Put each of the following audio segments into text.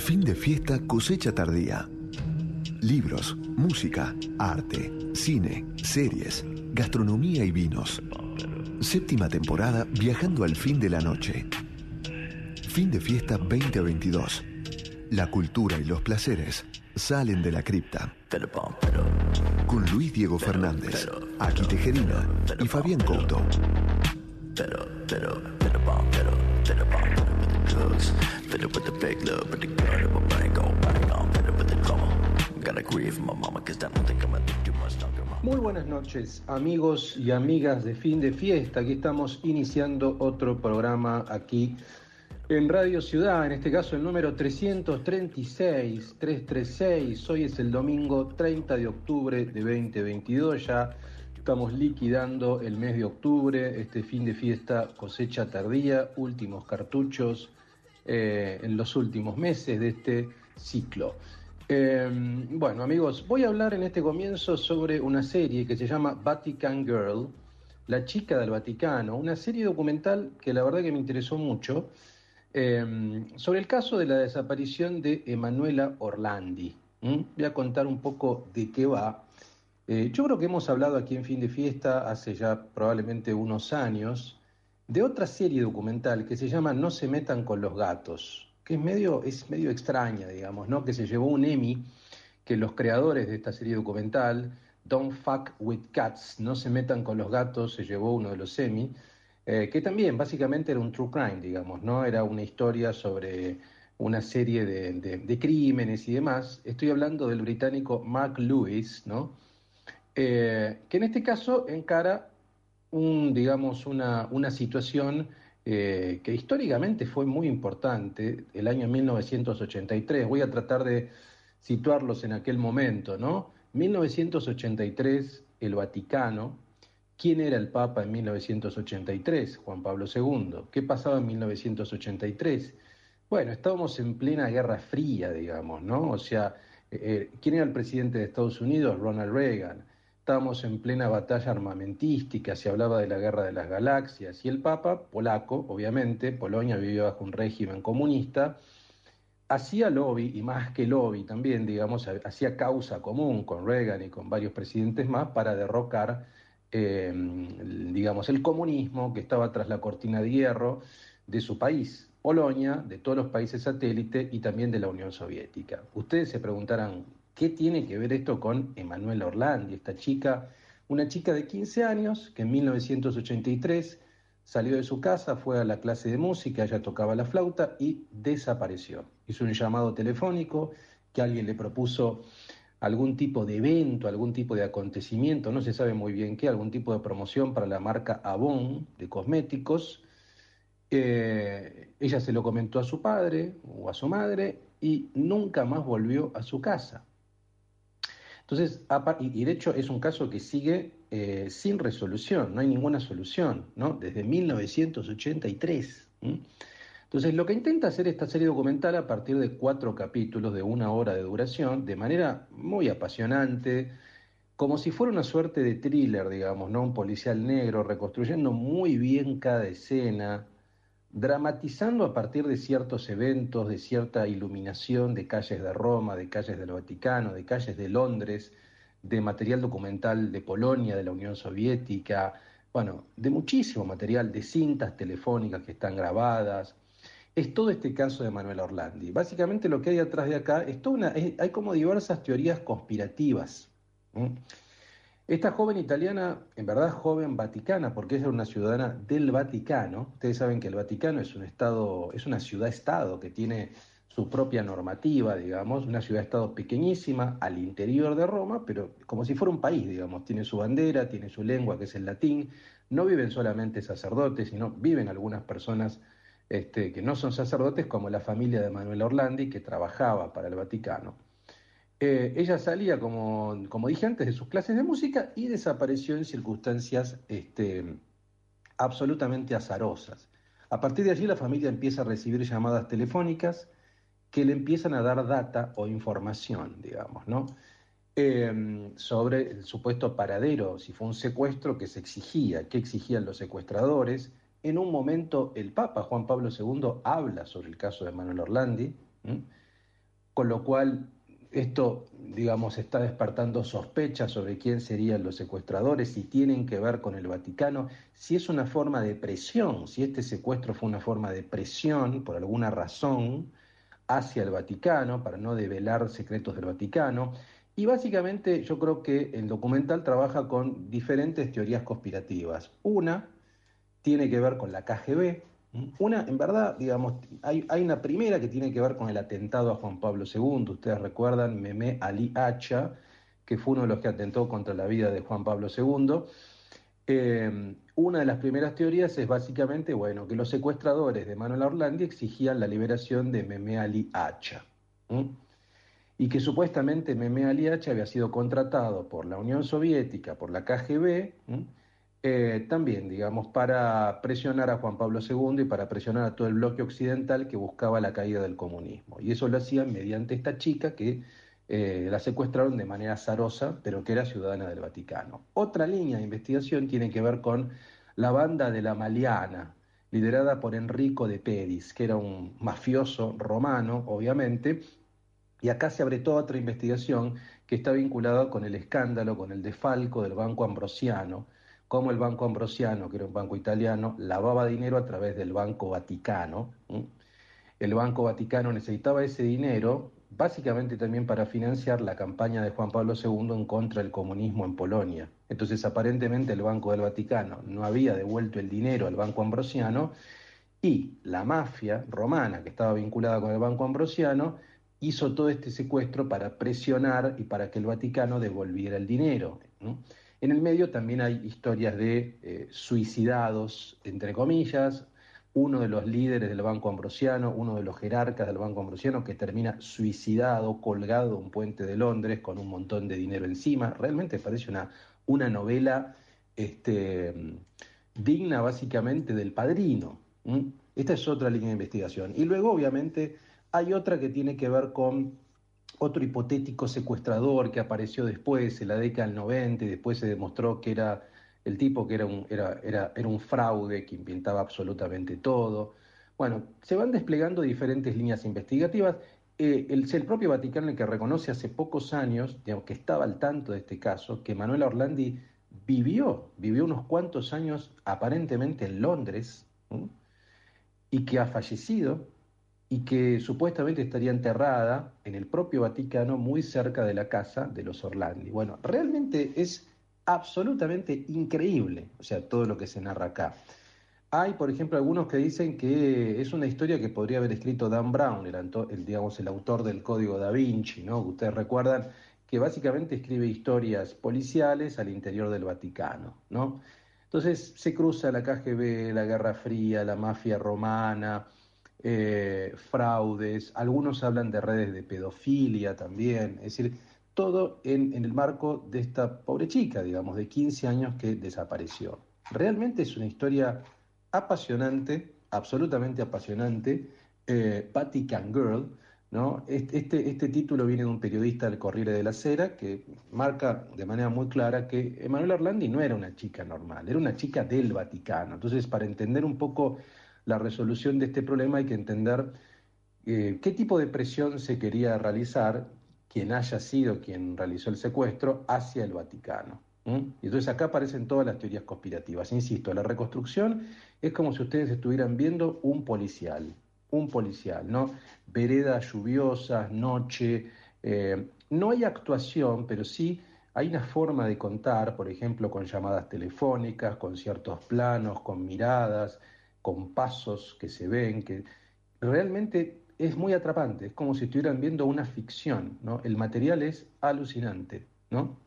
Fin de fiesta, cosecha tardía. Libros, música, arte, cine, series, gastronomía y vinos. Séptima temporada viajando al fin de la noche. Fin de fiesta 2022. La cultura y los placeres salen de la cripta. Con Luis Diego Fernández, Aki Tejerina y Fabián Couto. Muy buenas noches, amigos y amigas de fin de fiesta. Aquí estamos iniciando otro programa aquí en Radio Ciudad, en este caso el número 336, 336. Hoy es el domingo 30 de octubre de 2022. Ya estamos liquidando el mes de octubre, este fin de fiesta, cosecha tardía, últimos cartuchos eh, en los últimos meses de este ciclo. Em, bueno, amigos, voy a hablar en este comienzo sobre una serie que se llama Vatican Girl, La chica del Vaticano, una serie documental que la verdad que me interesó mucho, em, sobre el caso de la desaparición de Emanuela Orlandi. Voy a contar un poco de qué va. Eh, yo creo que hemos hablado aquí en Fin de Fiesta hace ya probablemente unos años de otra serie documental que se llama No se metan con los gatos que es medio, es medio extraña, digamos, ¿no? Que se llevó un Emmy, que los creadores de esta serie documental, Don't Fuck with Cats, no se metan con los gatos, se llevó uno de los Emmy, eh, que también básicamente era un true crime, digamos, ¿no? Era una historia sobre una serie de, crímenes y demás. Estoy hablando del británico Mark Lewis, ¿no? Eh, que en este caso encara un, digamos, una, una situación eh, que históricamente fue muy importante, el año 1983. Voy a tratar de situarlos en aquel momento, ¿no? 1983, el Vaticano. ¿Quién era el Papa en 1983? Juan Pablo II. ¿Qué pasaba en 1983? Bueno, estábamos en plena Guerra Fría, digamos, ¿no? O sea, eh, eh, ¿quién era el presidente de Estados Unidos? Ronald Reagan estábamos en plena batalla armamentística, se hablaba de la guerra de las galaxias, y el Papa, polaco, obviamente, Polonia vivía bajo un régimen comunista, hacía lobby, y más que lobby también, digamos, hacía causa común con Reagan y con varios presidentes más para derrocar, eh, digamos, el comunismo que estaba tras la cortina de hierro de su país, Polonia, de todos los países satélites y también de la Unión Soviética. Ustedes se preguntarán, ¿Qué tiene que ver esto con Emanuela Orlandi, esta chica, una chica de 15 años que en 1983 salió de su casa, fue a la clase de música, ella tocaba la flauta y desapareció. Hizo un llamado telefónico que alguien le propuso algún tipo de evento, algún tipo de acontecimiento, no se sabe muy bien qué, algún tipo de promoción para la marca Avon de cosméticos. Eh, ella se lo comentó a su padre o a su madre y nunca más volvió a su casa. Entonces, y de hecho es un caso que sigue eh, sin resolución, no hay ninguna solución, ¿no? Desde 1983. Entonces, lo que intenta hacer esta serie documental a partir de cuatro capítulos de una hora de duración, de manera muy apasionante, como si fuera una suerte de thriller, digamos, ¿no? Un policial negro, reconstruyendo muy bien cada escena, dramatizando a partir de ciertos eventos, de cierta iluminación de calles de Roma, de calles del Vaticano, de calles de Londres, de material documental de Polonia, de la Unión Soviética, bueno, de muchísimo material, de cintas telefónicas que están grabadas. Es todo este caso de Manuel Orlandi. Básicamente lo que hay atrás de acá es una, hay como diversas teorías conspirativas. Esta joven italiana, en verdad joven vaticana, porque es una ciudadana del Vaticano. Ustedes saben que el Vaticano es un estado, es una ciudad-estado que tiene su propia normativa, digamos, una ciudad-estado pequeñísima al interior de Roma, pero como si fuera un país, digamos, tiene su bandera, tiene su lengua, que es el latín. No viven solamente sacerdotes, sino viven algunas personas este, que no son sacerdotes, como la familia de Manuel Orlandi, que trabajaba para el Vaticano. Eh, ella salía, como, como, dije antes, de sus clases de música y desapareció en circunstancias este, absolutamente azarosas. A partir de allí la familia empieza a recibir llamadas telefónicas que le empiezan a dar data o información, digamos, ¿no? Em, sobre el supuesto paradero, si fue un secuestro que se exigía, qué exigían los secuestradores. En un momento el Papa Juan Pablo II habla sobre el caso de Manuel Orlandi. con lo cual esto, digamos, está despertando sospechas sobre quién serían los secuestradores, si tienen que ver con el Vaticano, si es una forma de presión, si este secuestro fue una forma de presión por alguna razón hacia el Vaticano, para no develar secretos del Vaticano. Y básicamente yo creo que el documental trabaja con diferentes teorías conspirativas. Una tiene que ver con la KGB, una, en verdad, digamos, hay, una primera que tiene que ver con el atentado a Juan Pablo II. Ustedes recuerdan Meme Ali Hacha, que fue uno de los que atentó contra la vida de Juan Pablo II. Eh, una de las primeras teorías es básicamente, bueno, que los secuestradores de Manuel Orlandi exigían la liberación de Meme Ali Hacha. Y que supuestamente Meme Ali Hacha había sido contratado por la Unión Soviética, por la KGB, eh, también, digamos, para presionar a Juan Pablo II y para presionar a todo el bloque occidental que buscaba la caída del comunismo. Y eso lo hacían mediante esta chica que eh, la secuestraron de manera azarosa, pero que era ciudadana del Vaticano. Otra línea de investigación tiene que ver con la banda de la Maliana, liderada por Enrico de Pedis, que era un mafioso romano, obviamente, y acá se abre toda otra investigación que está vinculada con el escándalo, con el defalco del Banco Ambrosiano, cómo el Banco Ambrosiano, que era un banco italiano, lavaba dinero a través del Banco Vaticano. El Banco Vaticano necesitaba ese dinero básicamente también para financiar la campaña de Juan Pablo II en contra del comunismo en Polonia. Entonces, aparentemente el Banco del Vaticano no había devuelto el dinero al Banco Ambrosiano y la mafia romana, que estaba vinculada con el Banco Ambrosiano, hizo todo este secuestro para presionar y para que el Vaticano devolviera el dinero. En el medio también hay historias de eh, suicidados, entre comillas, uno de los líderes del Banco Ambrosiano, uno de los jerarcas del Banco Ambrosiano que termina suicidado, colgado de un puente de Londres con un montón de dinero encima. Realmente parece una, una novela este, digna básicamente del padrino. Esta es otra línea de investigación. Y luego, obviamente, hay otra que tiene que ver con otro hipotético secuestrador que apareció después, en la década del 90, y después se demostró que era el tipo que era un, era, era, era un fraude, que inventaba absolutamente todo. Bueno, se van desplegando diferentes líneas investigativas. Eh, el, el, propio Vaticano el que reconoce hace pocos años, digamos, que estaba al tanto de este caso, que Manuel Orlandi vivió, vivió unos cuantos años aparentemente en Londres, y que ha fallecido, y que supuestamente estaría enterrada en el propio Vaticano muy cerca de la casa de los Orlandi. Bueno, realmente es absolutamente increíble, o sea, todo lo que se narra acá. Hay, por ejemplo, algunos que dicen que es una historia que podría haber escrito Dan Brown, el, digamos, el autor del Código da Vinci, ¿no? Ustedes recuerdan que básicamente escribe historias policiales al interior del Vaticano, ¿no? Entonces se cruza la KGB, la Guerra Fría, la mafia romana, eh, fraudes, algunos hablan de redes de pedofilia también, es decir, todo en, el marco de esta pobre chica, digamos, de 15 años que desapareció. Realmente es una historia apasionante, absolutamente apasionante, eh, Vatican Girl, ¿no? Este, este título viene de un periodista del Corriere de la Sera que marca de manera muy clara que Emanuela Orlandi no era una chica normal, era una chica del Vaticano. Entonces, para entender un poco la resolución de este problema hay que entender eh, qué tipo de presión se quería realizar quien haya sido quien realizó el secuestro hacia el Vaticano. Y entonces acá aparecen todas las teorías conspirativas. Insisto, la reconstrucción es como si ustedes estuvieran viendo un policial, un policial, ¿no? Veredas lluviosas, noche. Eh, no hay actuación, pero sí hay una forma de contar, por ejemplo, con llamadas telefónicas, con ciertos planos, con miradas, con pasos que se ven, que realmente es muy atrapante, es como si estuvieran viendo una ficción, ¿no? El material es alucinante, ¿no?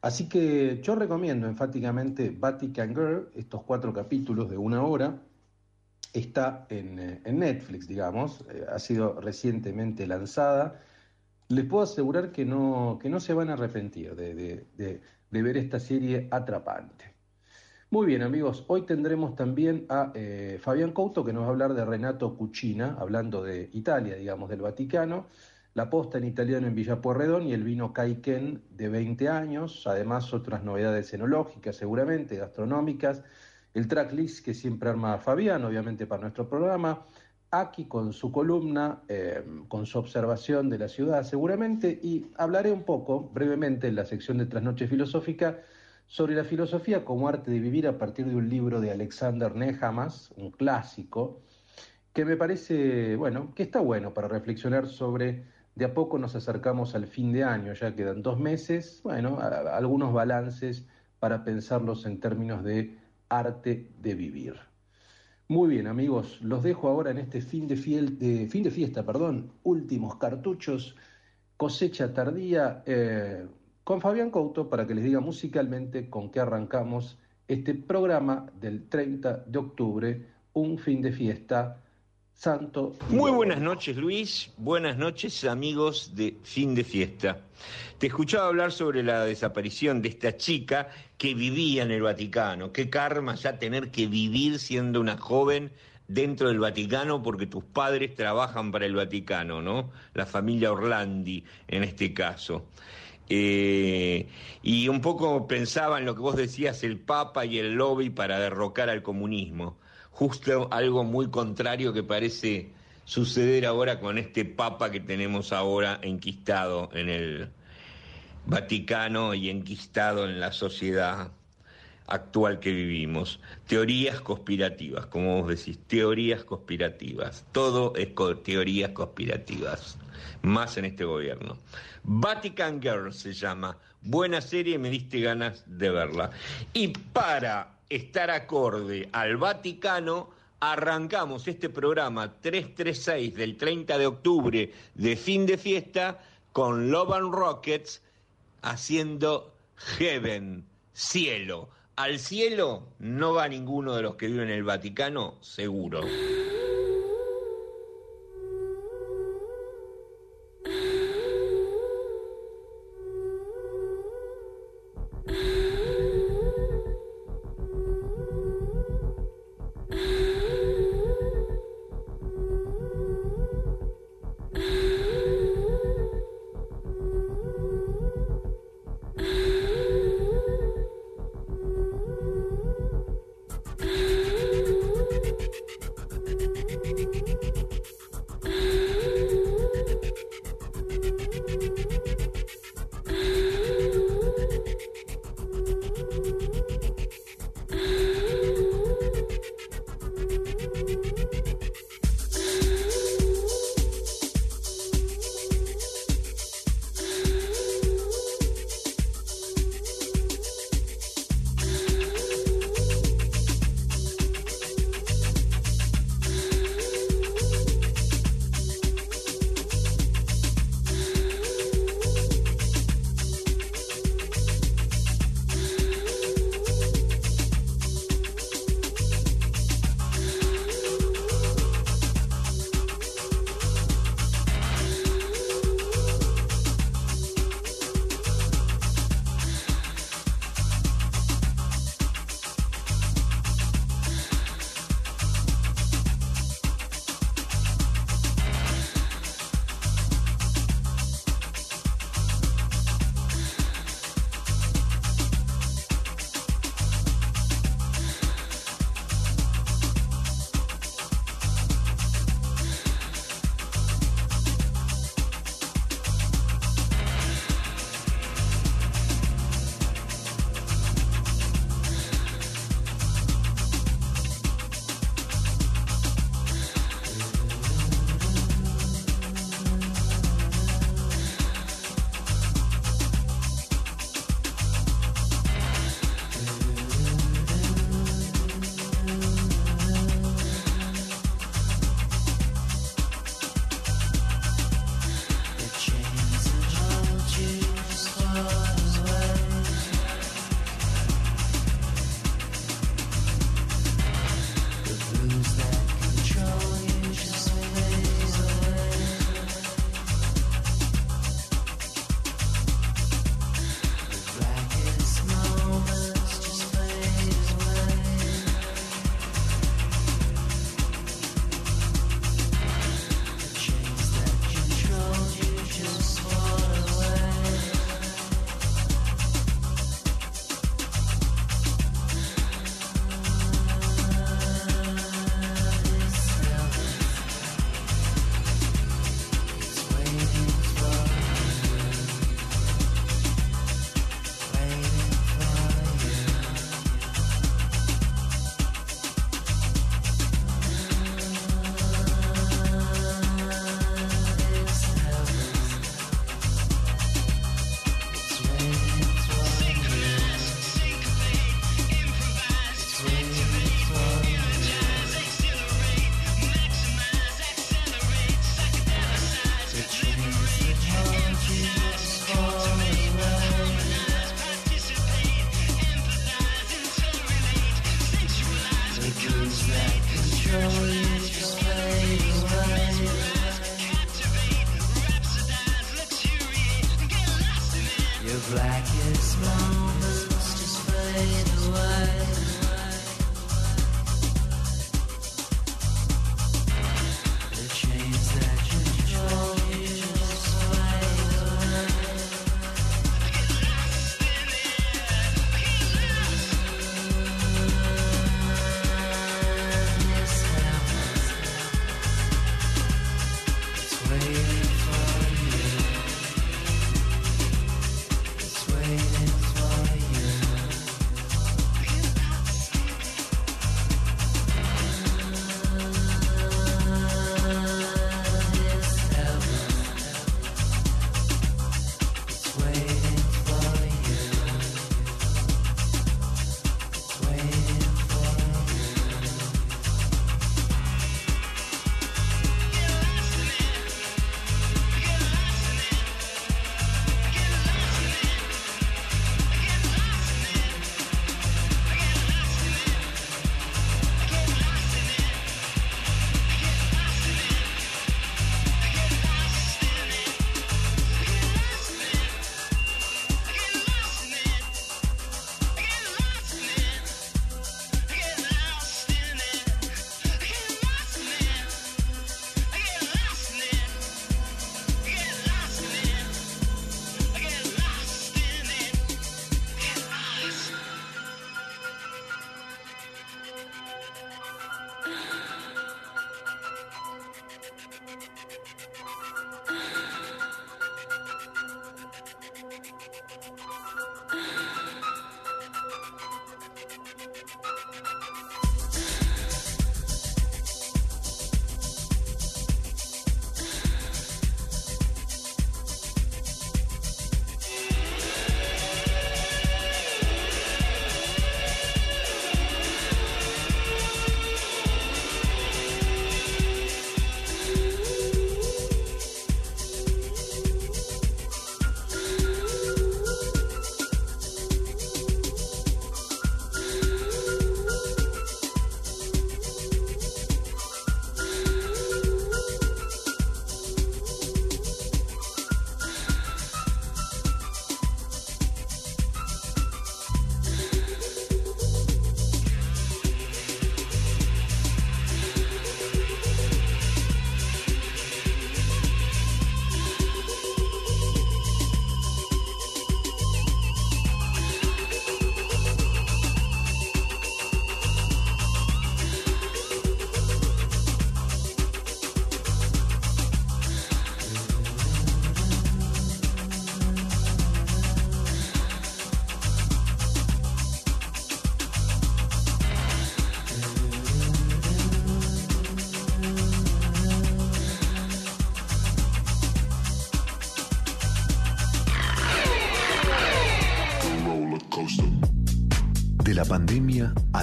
Así que yo recomiendo enfáticamente Vatican Girl, estos cuatro capítulos de una hora, está en, eh, Netflix, digamos, eh, ha sido recientemente lanzada. Les puedo asegurar que no, que no se van a arrepentir de ver esta serie atrapante. Muy bien, amigos. Hoy tendremos también a eh, Fabián Couto, que nos va a hablar de Renato Cucina, hablando de Italia, digamos, del Vaticano, la posta en italiano en Villa Puerredón y el vino Caiken de 20 años, además otras novedades enológicas, seguramente, gastronómicas, el tracklist que siempre arma Fabián, obviamente, para nuestro programa, aquí con su columna, eh, con su observación de la ciudad seguramente, y hablaré un poco brevemente en la sección de Trasnoche Filosófica sobre la filosofía como arte de vivir a partir de un libro de Alexander Nehamas, un clásico, que me parece, bueno, que está bueno para reflexionar sobre, de a poco nos acercamos al fin de año, ya quedan dos meses, bueno, algunos balances para pensarlos en términos de arte de vivir. Muy bien, amigos, los dejo ahora en este fin de, fin de fiesta, perdón, últimos cartuchos, cosecha tardía, eh, con Fabián Couto para que les diga musicalmente con qué arrancamos este programa del 30 de octubre, un fin de fiesta santo. Muy buenas noches, Luis. Buenas noches, amigos de fin de fiesta. Te escuchaba hablar sobre la desaparición de esta chica que vivía en el Vaticano. Qué karma ya tener que vivir siendo una joven dentro del Vaticano porque tus padres trabajan para el Vaticano, ¿no? La familia Orlandi en este caso. Eh, y un poco pensaba en lo que vos decías, el Papa y el lobby para derrocar al comunismo. Justo algo muy contrario que parece suceder ahora con este Papa que tenemos ahora enquistado en el, Vaticano y enquistado en la sociedad actual que vivimos. Teorías conspirativas, como vos decís, teorías conspirativas. Todo es teorías conspirativas, más en este gobierno. Vatican Girl se llama. Buena serie, me diste ganas de verla. Y para estar acorde al Vaticano, arrancamos este programa 336 del 30 de octubre de fin de fiesta con Love and Rockets haciendo heaven, cielo. Al cielo no va ninguno de los que viven en el Vaticano, seguro.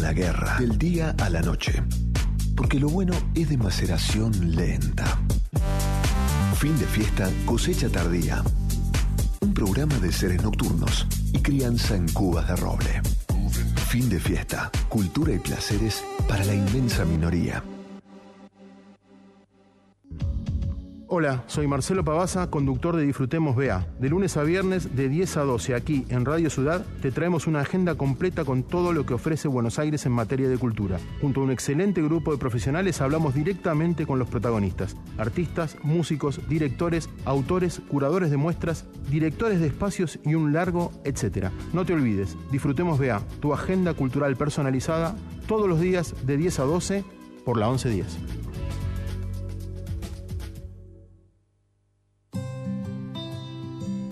La guerra, del día a la noche. Porque lo bueno es de maceración lenta. Fin de fiesta, cosecha tardía. Un programa de seres nocturnos y crianza en cubas de roble. Fin de fiesta, cultura y placeres para la inmensa minoría. Soy Marcelo Pavasa, conductor de Disfrutemos BA. De lunes a viernes, de 10 a 12, aquí en Radio Ciudad, te traemos una agenda completa con todo lo que ofrece Buenos Aires en materia de cultura. Junto a un excelente grupo de profesionales hablamos directamente con los protagonistas, artistas, músicos, directores, autores, curadores de muestras, directores de espacios y un largo etcétera. No te olvides, Disfrutemos BA, tu agenda cultural personalizada, todos los días de 10 a 12 por la 1110.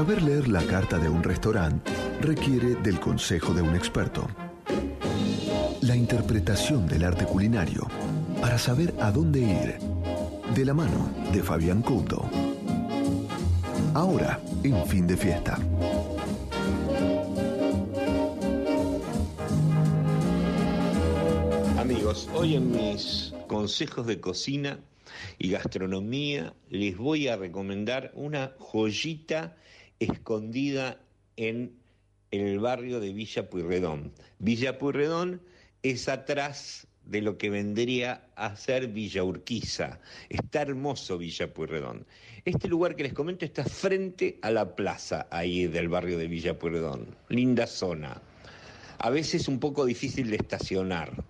Saber leer la carta de un restaurante requiere del consejo de un experto. La interpretación del arte culinario para saber a dónde ir. De la mano de Fabián Couto. Ahora, en fin de fiesta. Amigos, hoy en mis consejos de cocina y gastronomía les voy a recomendar una joyita escondida en el barrio de Villa Puyredón. Villa Puyredón es atrás de lo que vendría a ser Villa Urquiza. Está hermoso Villa Puyredón. Este lugar que les comento está frente a la plaza ahí del barrio de Villa Puyredón. Linda zona. A veces un poco difícil de estacionar.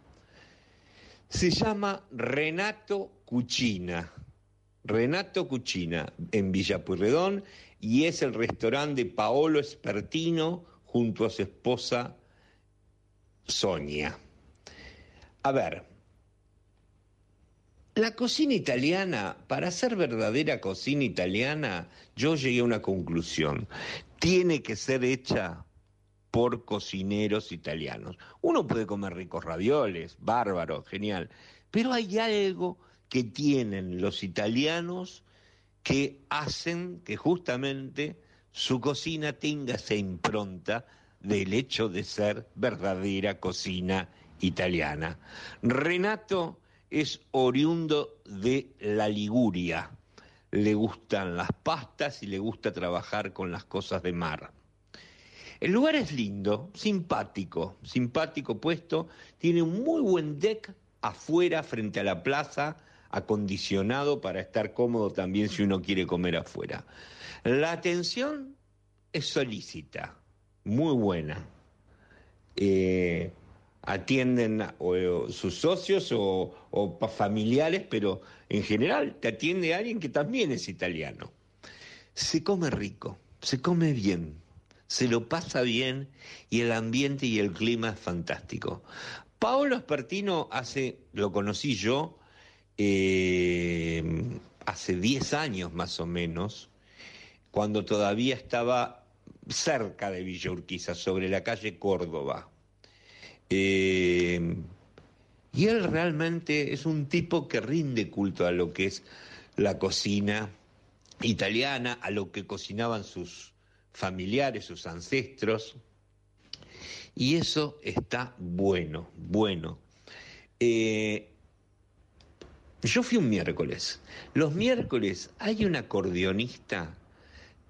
Se llama Renato Cucina. Renato Cucina en Villa Puyredón y es el restaurante de Paolo Espertino junto a su esposa Sonia. A ver, la cocina italiana, para ser verdadera cocina italiana, yo llegué a una conclusión. Tiene que ser hecha por cocineros italianos. Uno puede comer ricos ravioles, bárbaro, genial, pero hay algo que tienen los italianos que hacen que justamente su cocina tenga esa impronta del hecho de ser verdadera cocina italiana. Renato es oriundo de la Liguria, le gustan las pastas y le gusta trabajar con las cosas de mar. El lugar es lindo, simpático, simpático puesto, tiene un muy buen deck afuera frente a la plaza, acondicionado para estar cómodo también si uno quiere comer afuera. La atención es solícita, muy buena. Eh, atienden sus socios o, o familiares, pero en general te atiende alguien que también es italiano. Se come rico, se come bien, se lo pasa bien y el ambiente y el clima es fantástico. Paolo Aspertino hace, lo conocí yo, eh, hace 10 años más o menos, cuando todavía estaba cerca de Villa Urquiza, sobre la calle Córdoba. Eh, y él realmente es un tipo que rinde culto a lo que es la cocina italiana, a lo que cocinaban sus familiares, sus ancestros. Y eso está bueno, bueno. Eh, yo fui un miércoles. Los miércoles hay un acordeonista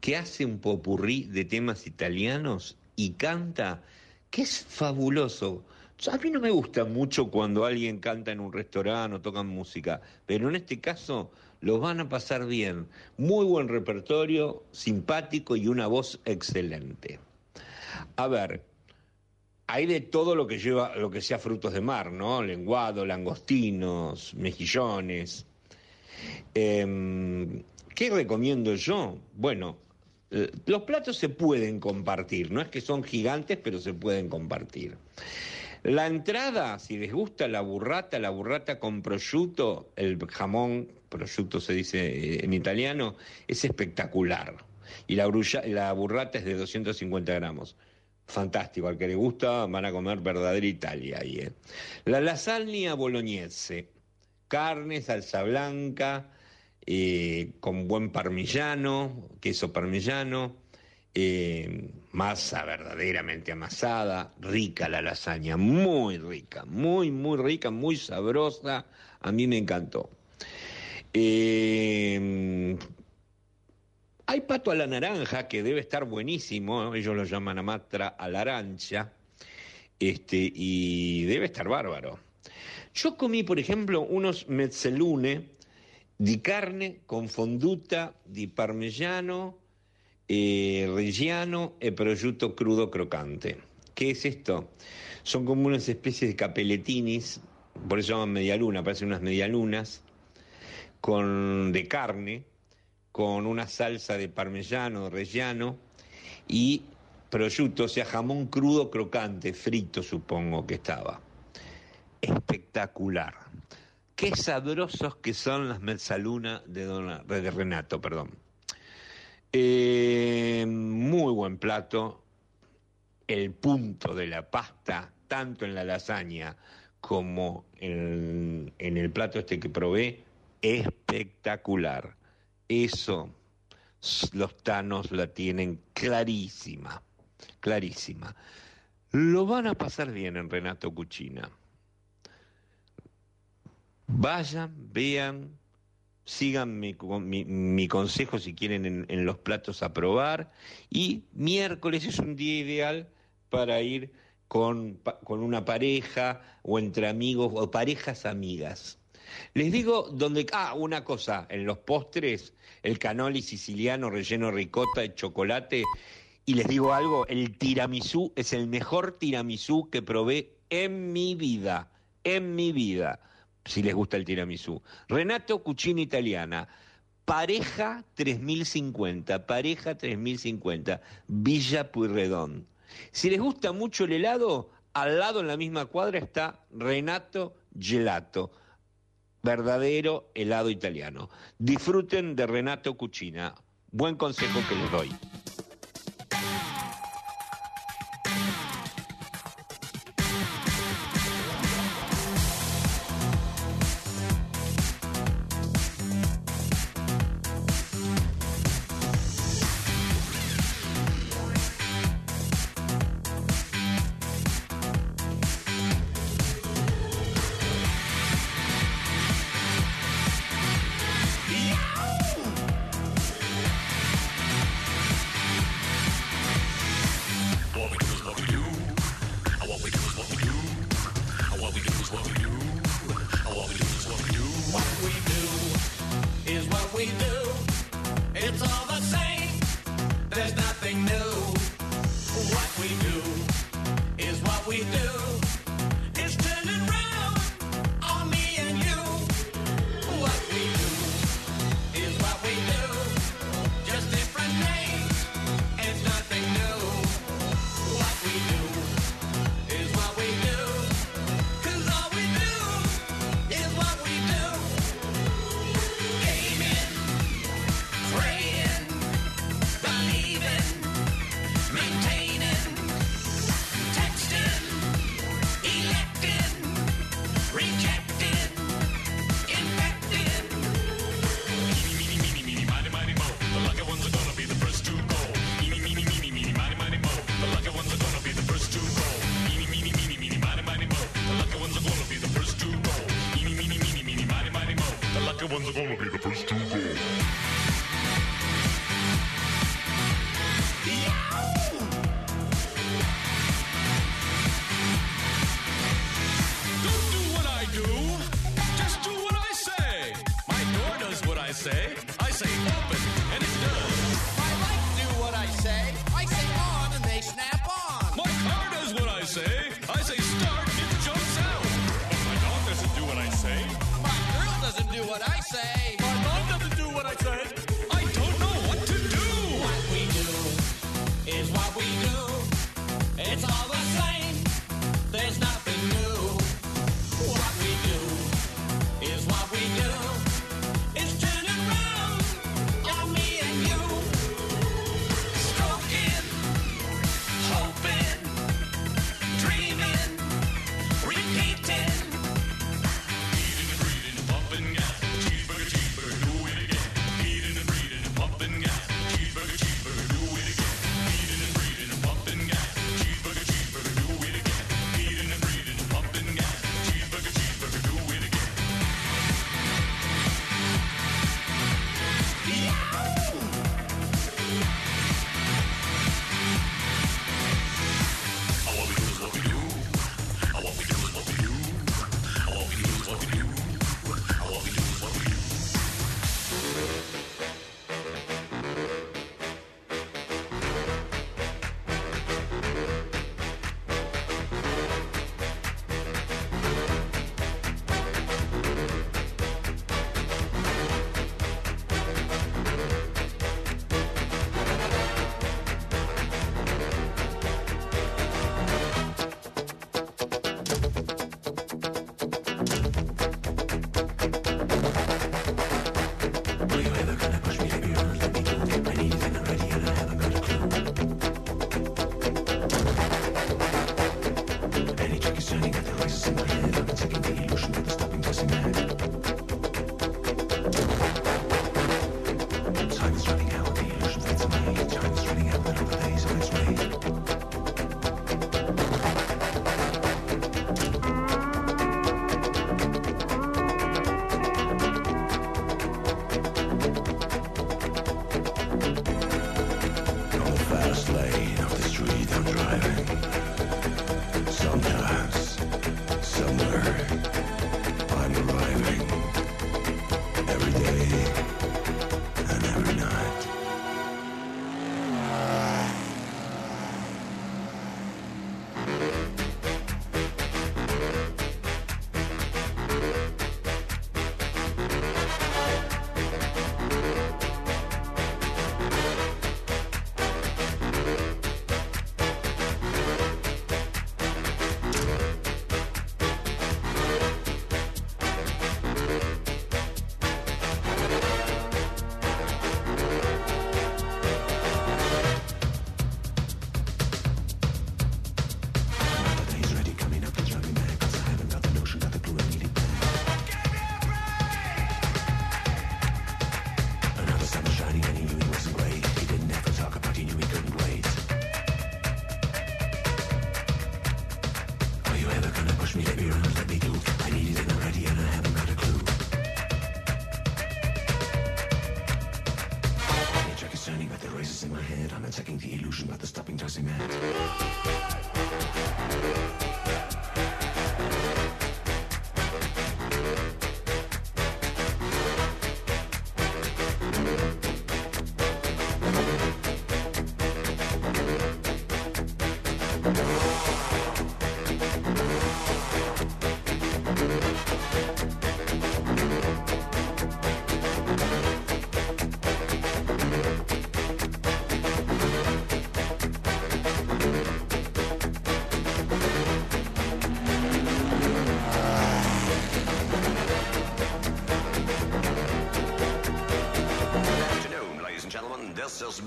que hace un popurrí de temas italianos y canta, que es fabuloso. A mí no me gusta mucho cuando alguien canta en un restaurante o tocan música, pero en este caso los van a pasar bien. Muy buen repertorio, simpático y una voz excelente. A ver, hay de todo lo que lleva, lo que sea frutos de mar, ¿no? Lenguado, langostinos, mejillones. Em, ¿Qué recomiendo yo? Bueno, Eh, los platos se pueden compartir, no es que son gigantes, pero se pueden compartir. La entrada, si les gusta la burrata, la burrata con prosciutto, el jamón, prosciutto se dice eh, en italiano, es espectacular. Y la, la burrata es de 250 gramos. Fantástico, al que le gusta van a comer verdadera Italia ahí. ¿eh? La lasagna bolognese, carne, salsa blanca, eh, con buen parmigiano, queso parmigiano, eh, masa verdaderamente amasada, rica la lasaña, muy rica, muy, muy rica, muy sabrosa, a mí me encantó. Eh, hay pato a la naranja que debe estar buenísimo, ellos lo llaman amatra a la arancha, este, y debe estar bárbaro. Yo comí, por ejemplo, unos mezzelune di carne con fonduta di parmigiano, eh, reggiano e prosciutto crudo crocante. ¿Qué es esto? Son como unas especies de capeletinis, por eso llaman medialuna, parecen unas medialunas, con, de carne, con una salsa de parmigiano, reggiano y prosciutto, o sea, jamón crudo crocante, frito supongo que estaba. Espectacular. Qué sabrosos que son las mezzalunas de, de Renato, perdón. Eh, muy buen plato. El punto de la pasta, tanto en la lasaña como en, en el plato este que probé, espectacular. Eso los tanos la tienen clarísima, clarísima. Lo van a pasar bien en Renato Cucina. Vayan, vean, sigan mi, mi, consejo si quieren en, los platos a probar. Y miércoles es un día ideal para ir con, con una pareja o entre amigos o parejas amigas. Les digo donde. Ah, una cosa, en los postres, el canoli siciliano relleno ricota de chocolate. Y les digo algo, el tiramisú es el mejor tiramisú que probé en mi vida. En mi vida si les gusta el tiramisú. Renato Cucina Italiana, pareja 3050, pareja 3050, Villa Puyredón. Si les gusta mucho el helado, al lado en la misma cuadra está Renato Gelato, verdadero helado italiano. Disfruten de Renato Cucina. Buen consejo que les doy.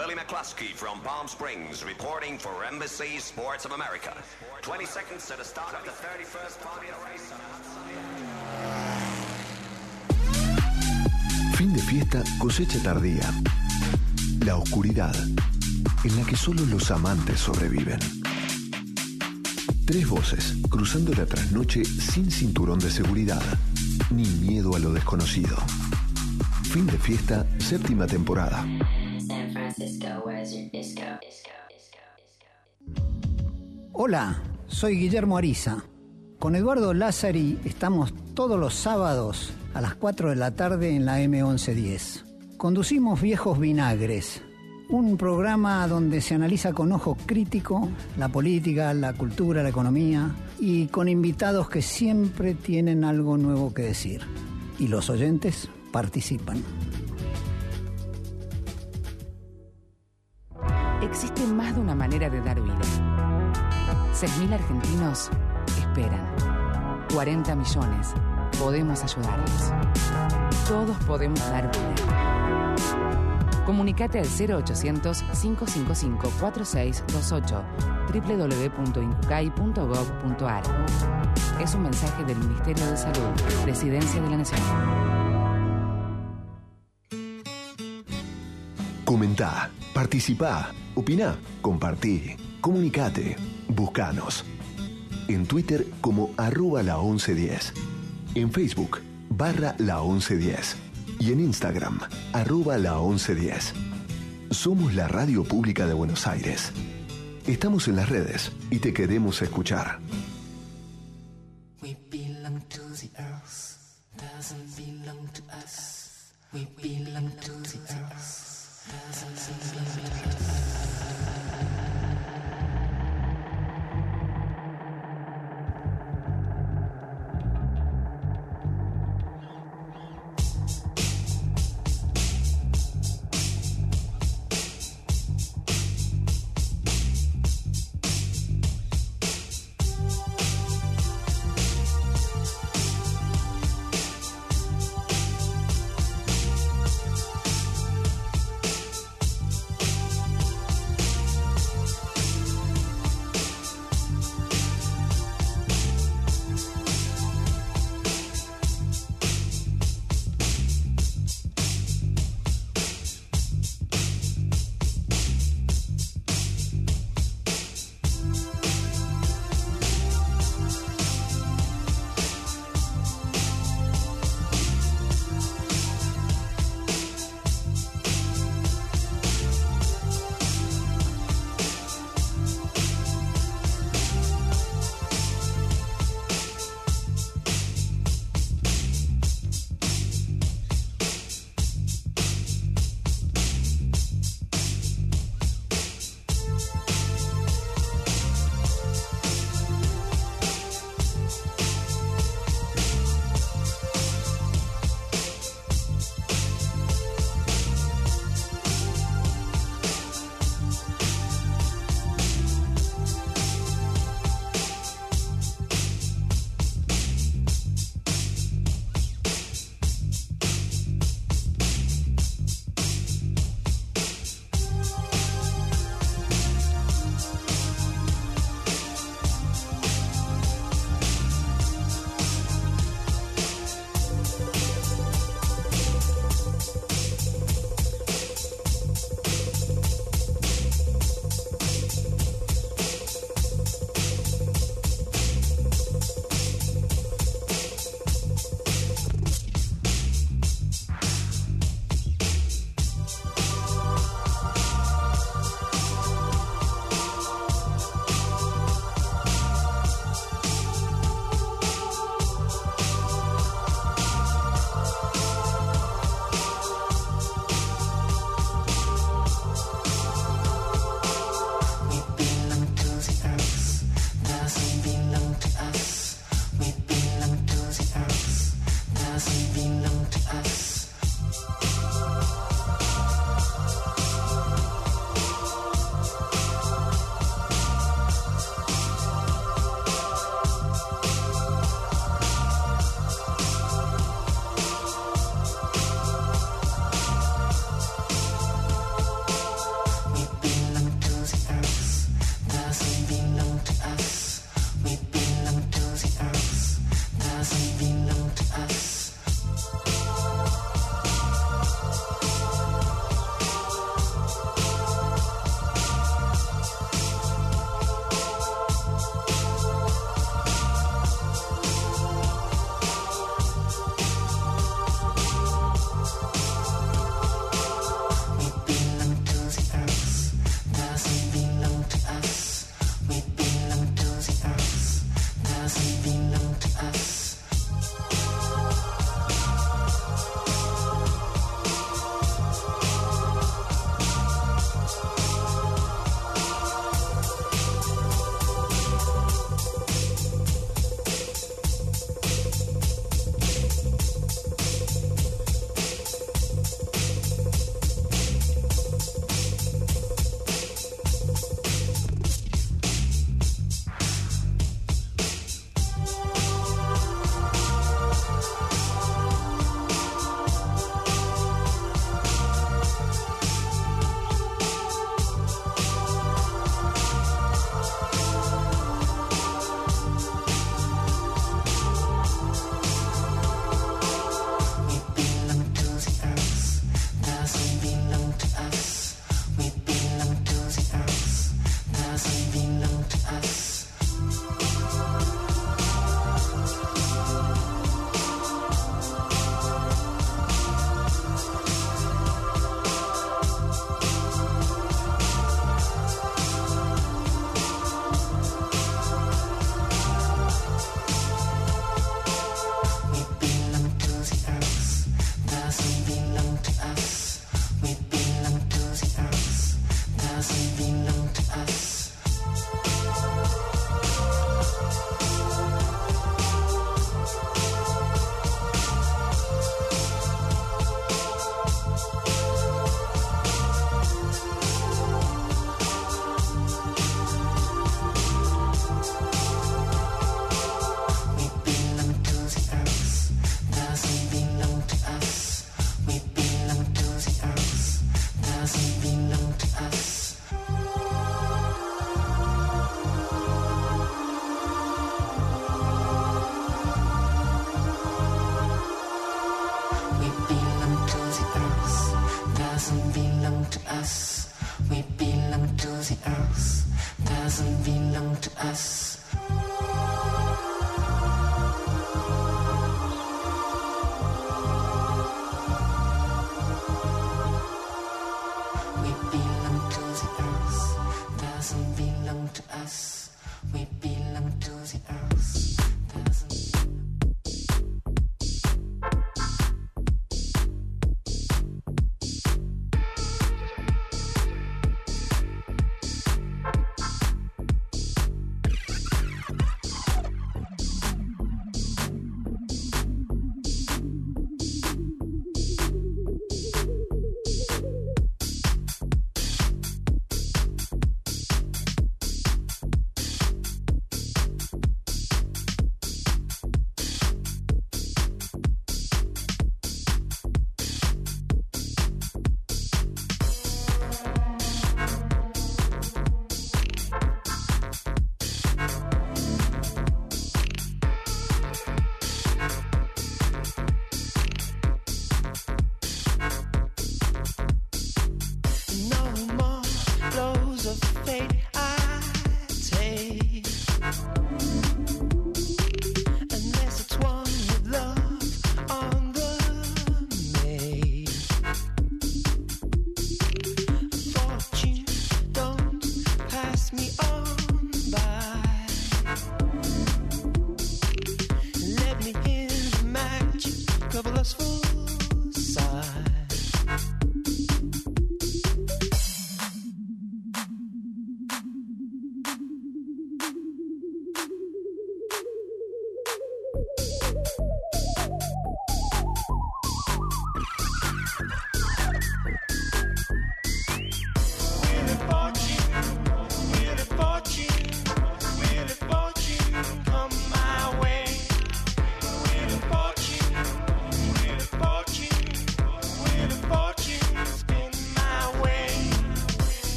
Billy McCluskey from Palm Springs, reporting for Embassy Sports of America. 20 seconds to the start of the 31st Formula race. Fin de fiesta, cosecha tardía. La oscuridad, en la que solo los amantes sobreviven. Tres voces cruzando la trasnoche sin cinturón de seguridad, ni miedo a lo desconocido. Fin de fiesta, séptima temporada. Hola, soy Guillermo Ariza. Con Eduardo Lázari estamos todos los sábados a las 4 de la tarde en la M1110. Conducimos Viejos Vinagres, un programa donde se analiza con ojo crítico la política, la cultura, la economía y con invitados que siempre tienen algo nuevo que decir. Y los oyentes participan. Existe más de una manera de dar vida 6.000 argentinos esperan. 40 millones. Podemos ayudarlos. Todos podemos dar vida. Comunicate al 0800-555-4628 www.incucay.gov.ar Es un mensaje del Ministerio de Salud, Presidencia de la Nación. Comentá, Participá, opiná, compartí, comunicate, buscanos. En Twitter como arroba la 1110. En Facebook barra la 1110. Y en Instagram arroba la 1110. Somos la radio pública de Buenos Aires. Estamos en las redes y te queremos escuchar. We belong to the earth, doesn't belong to us. We belong to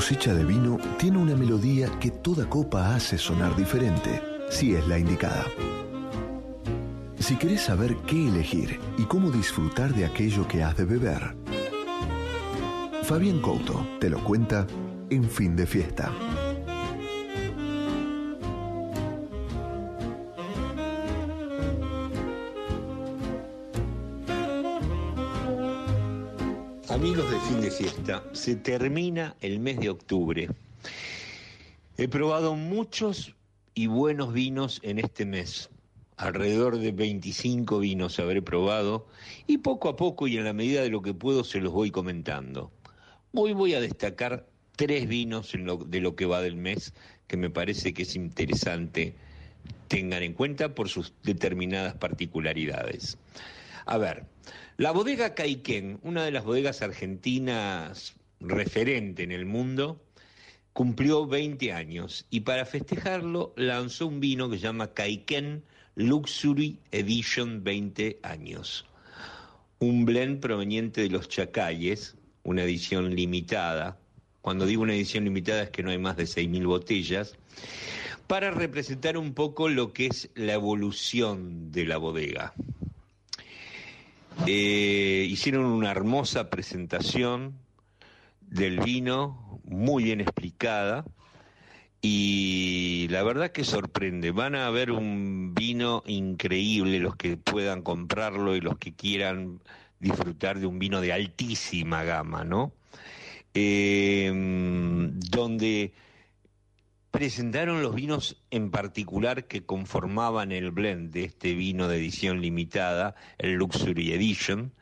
cosecha de vino tiene una melodía que toda copa hace sonar diferente, si es la indicada. Si querés saber qué elegir y cómo disfrutar de aquello que has de beber, Fabián Couto te lo cuenta en fin de fiesta. Se termina el mes de octubre. He probado muchos y buenos vinos en este mes. Alrededor de 25 vinos habré probado y poco a poco y en la medida de lo que puedo se los voy comentando. Hoy voy a destacar tres vinos de lo que va del mes que me parece que es interesante tengan en cuenta por sus determinadas particularidades. A ver, la bodega Caiquén, una de las bodegas argentinas referente en el mundo, cumplió 20 años y para festejarlo lanzó un vino que se llama Caiquén Luxury Edition 20 años. Un blend proveniente de los Chacalles, una edición limitada. Cuando digo una edición limitada es que no hay más de 6.000 botellas, para representar un poco lo que es la evolución de la bodega. Eh, hicieron una hermosa presentación del vino, muy bien explicada, y la verdad que sorprende. Van a ver un vino increíble los que puedan comprarlo y los que quieran disfrutar de un vino de altísima gama, ¿no? Eh, donde presentaron los vinos en particular que conformaban el blend de este vino de edición limitada, el Luxury Edition,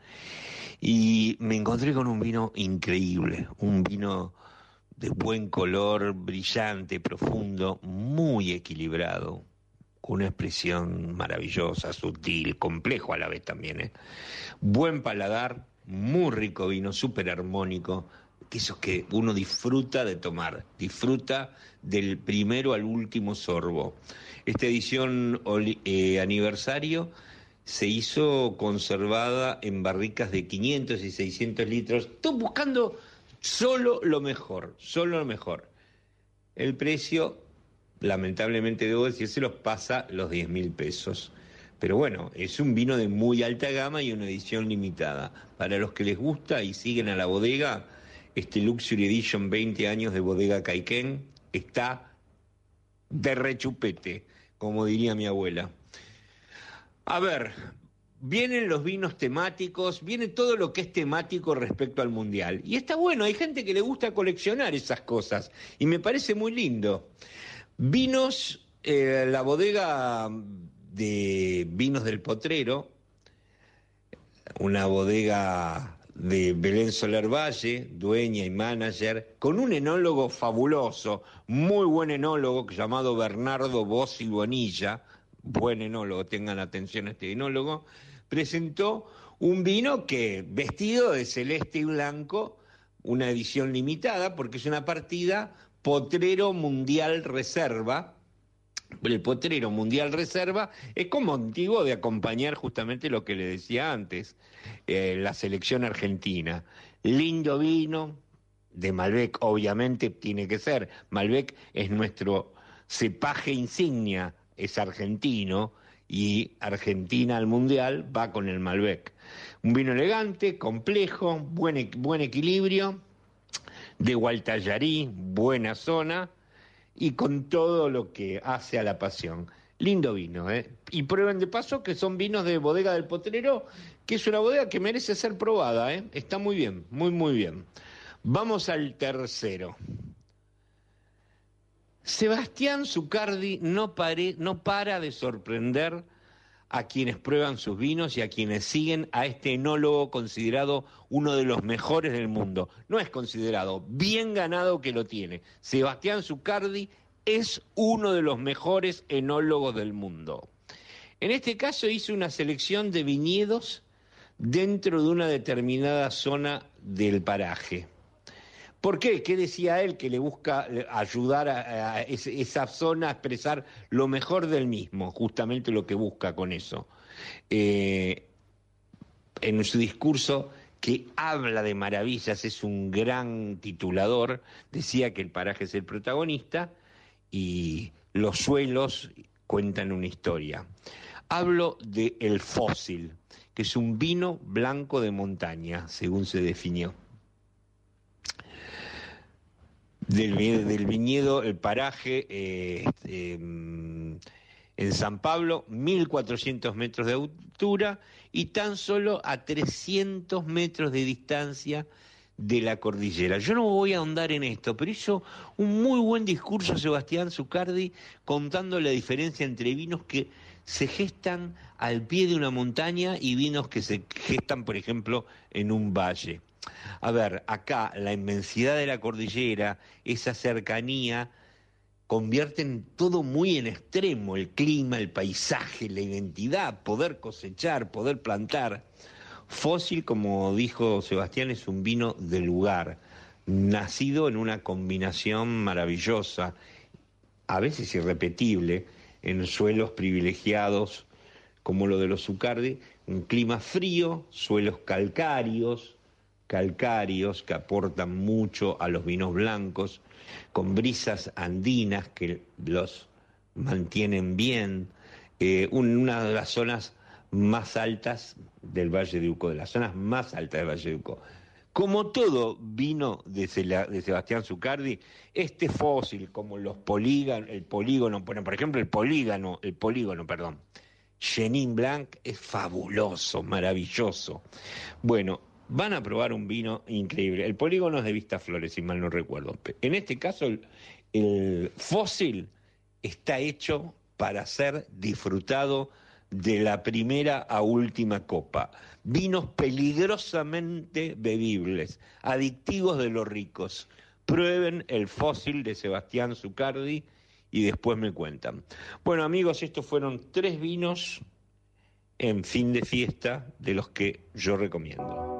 y me encontré con un vino increíble, un vino de buen color, brillante, profundo, muy equilibrado, con una expresión maravillosa, sutil, complejo a la vez también. ¿eh? Buen paladar, muy rico vino, súper armónico, que eso que uno disfruta de tomar, disfruta del primero al último sorbo. Esta edición eh, aniversario se hizo conservada en barricas de 500 y 600 litros, estoy buscando solo lo mejor, solo lo mejor. El precio, lamentablemente debo decir, se los pasa los 10 mil pesos. Pero bueno, es un vino de muy alta gama y una edición limitada. Para los que les gusta y siguen a la bodega, este Luxury Edition 20 años de bodega Caiken está de rechupete, como diría mi abuela. A ver, vienen los vinos temáticos, viene todo lo que es temático respecto al mundial. Y está bueno, hay gente que le gusta coleccionar esas cosas y me parece muy lindo. Vinos, eh, la bodega de vinos del potrero, una bodega de Belén Soler Valle, dueña y manager, con un enólogo fabuloso, muy buen enólogo llamado Bernardo Bossi Bonilla, buen enólogo, tengan atención a este enólogo, presentó un vino que, vestido de celeste y blanco, una edición limitada, porque es una partida Potrero Mundial Reserva, el potrero mundial reserva es como antiguo de acompañar justamente lo que le decía antes, eh, la selección argentina. Lindo vino, de Malbec obviamente tiene que ser. Malbec es nuestro cepaje insignia, es argentino y Argentina al mundial va con el Malbec. Un vino elegante, complejo, buen, buen equilibrio, de Gualtallarí, buena zona y con todo lo que hace a la pasión. Lindo vino, ¿eh? Y prueben de paso que son vinos de bodega del potrero, que es una bodega que merece ser probada, ¿eh? Está muy bien, muy, muy bien. Vamos al tercero. Sebastián Zucardi no, para de sorprender a quienes prueban sus vinos y a quienes siguen a este enólogo considerado uno de los mejores del mundo. No es considerado, bien ganado que lo tiene. Sebastián Zucardi es uno de los mejores enólogos del mundo. En este caso hizo una selección de viñedos dentro de una determinada zona del paraje. ¿Por qué? ¿Qué decía él que le busca ayudar a, esa zona a expresar lo mejor del mismo? Justamente lo que busca con eso. Eh, en su discurso que habla de maravillas, es un gran titulador, decía que el paraje es el protagonista y los suelos cuentan una historia. Hablo de El Fósil, que es un vino blanco de montaña, según se definió. Del, viñedo, el paraje eh, este, mm, en San Pablo, 1.400 metros de altura y tan solo a 300 metros de distancia de la cordillera. Yo no voy a ahondar en esto, pero hizo un muy buen discurso Sebastián Zucardi contando la diferencia entre vinos que se gestan al pie de una montaña y vinos que se gestan, por ejemplo, en un valle. A ver, acá la inmensidad de la cordillera, esa cercanía, convierten todo muy en extremo, el clima, el paisaje, la identidad, poder cosechar, poder plantar. Fósil, como dijo Sebastián, es un vino de lugar, nacido en una combinación maravillosa, a veces irrepetible, en suelos privilegiados como lo de los Zucardi, un clima frío, suelos calcáreos, calcáreos que aportan mucho a los vinos blancos, con brisas andinas que los mantienen bien, eh, una de las zonas más altas del Valle de Uco, de las zonas más altas del Valle de Uco. Como todo vino de, Sebastián Zucardi, este fósil, como los polígonos, el polígono, por ejemplo, el polígono, el polígono, perdón, Chenin Blanc es fabuloso, maravilloso. Bueno, van a probar un vino increíble. El polígono es de Vista Flores, si mal no recuerdo. En este caso, el fósil está hecho para ser disfrutado de la primera a última copa. Vinos peligrosamente bebibles, adictivos de los ricos. Prueben el fósil de Sebastián Zucardi y después me cuentan. Bueno amigos, estos fueron tres vinos en fin de fiesta de los que yo recomiendo.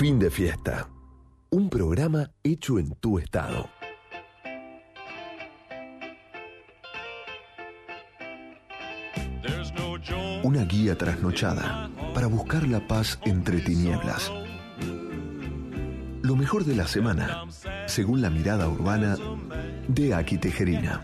Fin de fiesta. Un programa hecho en tu estado. Una guía trasnochada para buscar la paz entre tinieblas. Lo mejor de la semana, según la mirada urbana de Aki Tejerina.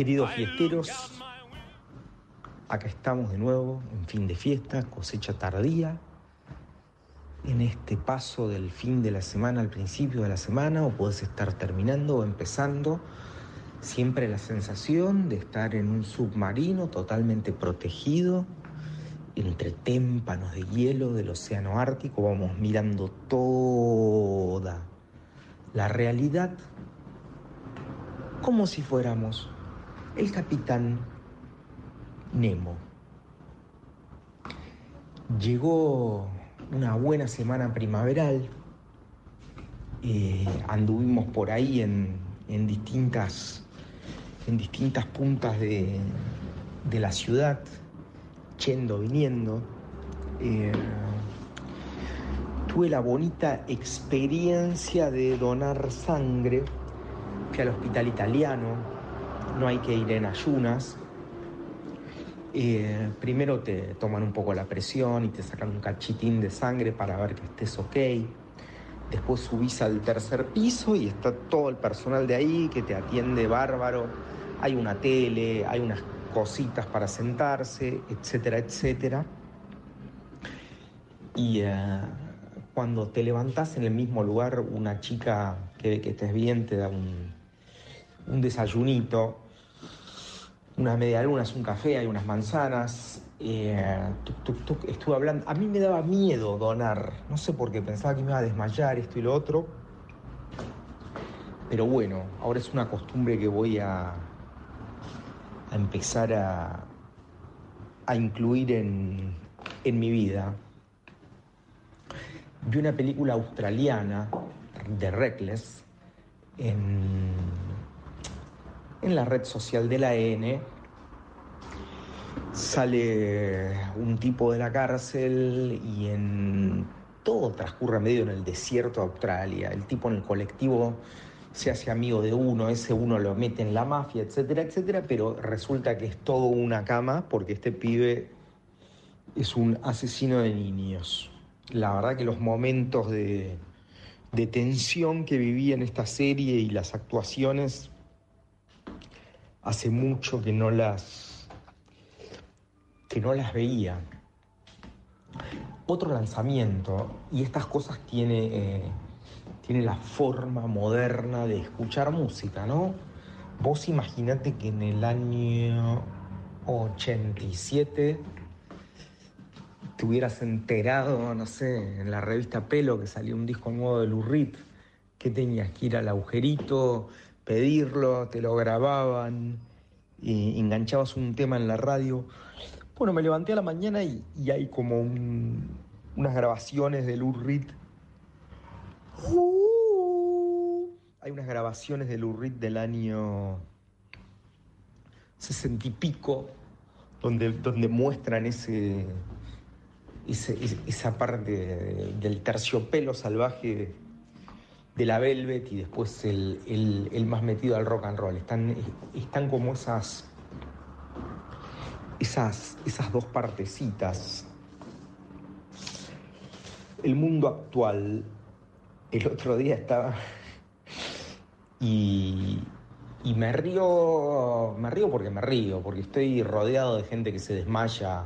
Queridos fiesteros, acá estamos de nuevo en fin de fiesta, cosecha tardía, en este paso del fin de la semana al principio de la semana, o puedes estar terminando o empezando, siempre la sensación de estar en un submarino totalmente protegido, entre témpanos de hielo del océano Ártico, vamos mirando toda la realidad como si fuéramos el capitán Nemo. Llegó una buena semana primaveral, eh, anduvimos por ahí en, en distintas, en distintas puntas de, de la ciudad, yendo, viniendo. Eh, tuve la bonita experiencia de donar sangre, fui al hospital italiano, no hay que ir en ayunas. Eh, primero te toman un poco la presión y te sacan un cachitín de sangre para ver que estés ok. Después subís al tercer piso y está todo el personal de ahí que te atiende bárbaro. Hay una tele, hay unas cositas para sentarse, etcétera, etcétera. Y eh, cuando te levantás en el mismo lugar, una chica que ve que estés bien te da un, un desayunito, unas medialunas, un café, hay unas manzanas. eh, tuc, estuve hablando. A mí me daba miedo donar, no sé por qué, pensaba que me iba a desmayar, esto y lo otro. Pero bueno, ahora es una costumbre que voy a, a empezar a, a incluir en, en mi vida. Vi una película australiana de Reckless en, en la red social de la N. Sale un tipo de la cárcel y en todo transcurre medio en el desierto de Australia. El tipo en el colectivo se hace amigo de uno, ese uno lo mete en la mafia, etcétera, etcétera, pero resulta que es todo una cama porque este pibe es un asesino de niños. La verdad que los momentos de, de tensión que viví en esta serie y las actuaciones hace mucho que no las que no las veía. Otro lanzamiento, y estas cosas tiene, eh, tiene la forma moderna de escuchar música, ¿no? Vos imaginate que en el año 87 te hubieras enterado, no sé, en la revista Pelo que salió un disco nuevo de Lurrit, que tenías que ir al agujerito, pedirlo, te lo grababan, y enganchabas un tema en la radio. Bueno, me levanté a la mañana y, y hay como un- unas grabaciones de Lou Reed. Uh, hay unas grabaciones de Lou Reed del año sesenta y pico, donde, donde muestran ese, ese- es- esa parte de- del terciopelo salvaje de la Velvet y después el, el- más metido al rock and roll. Están, están como esas, esas, esas dos partecitas. El mundo actual, el otro día estaba y, y me río, me río porque me río, porque estoy rodeado de gente que se desmaya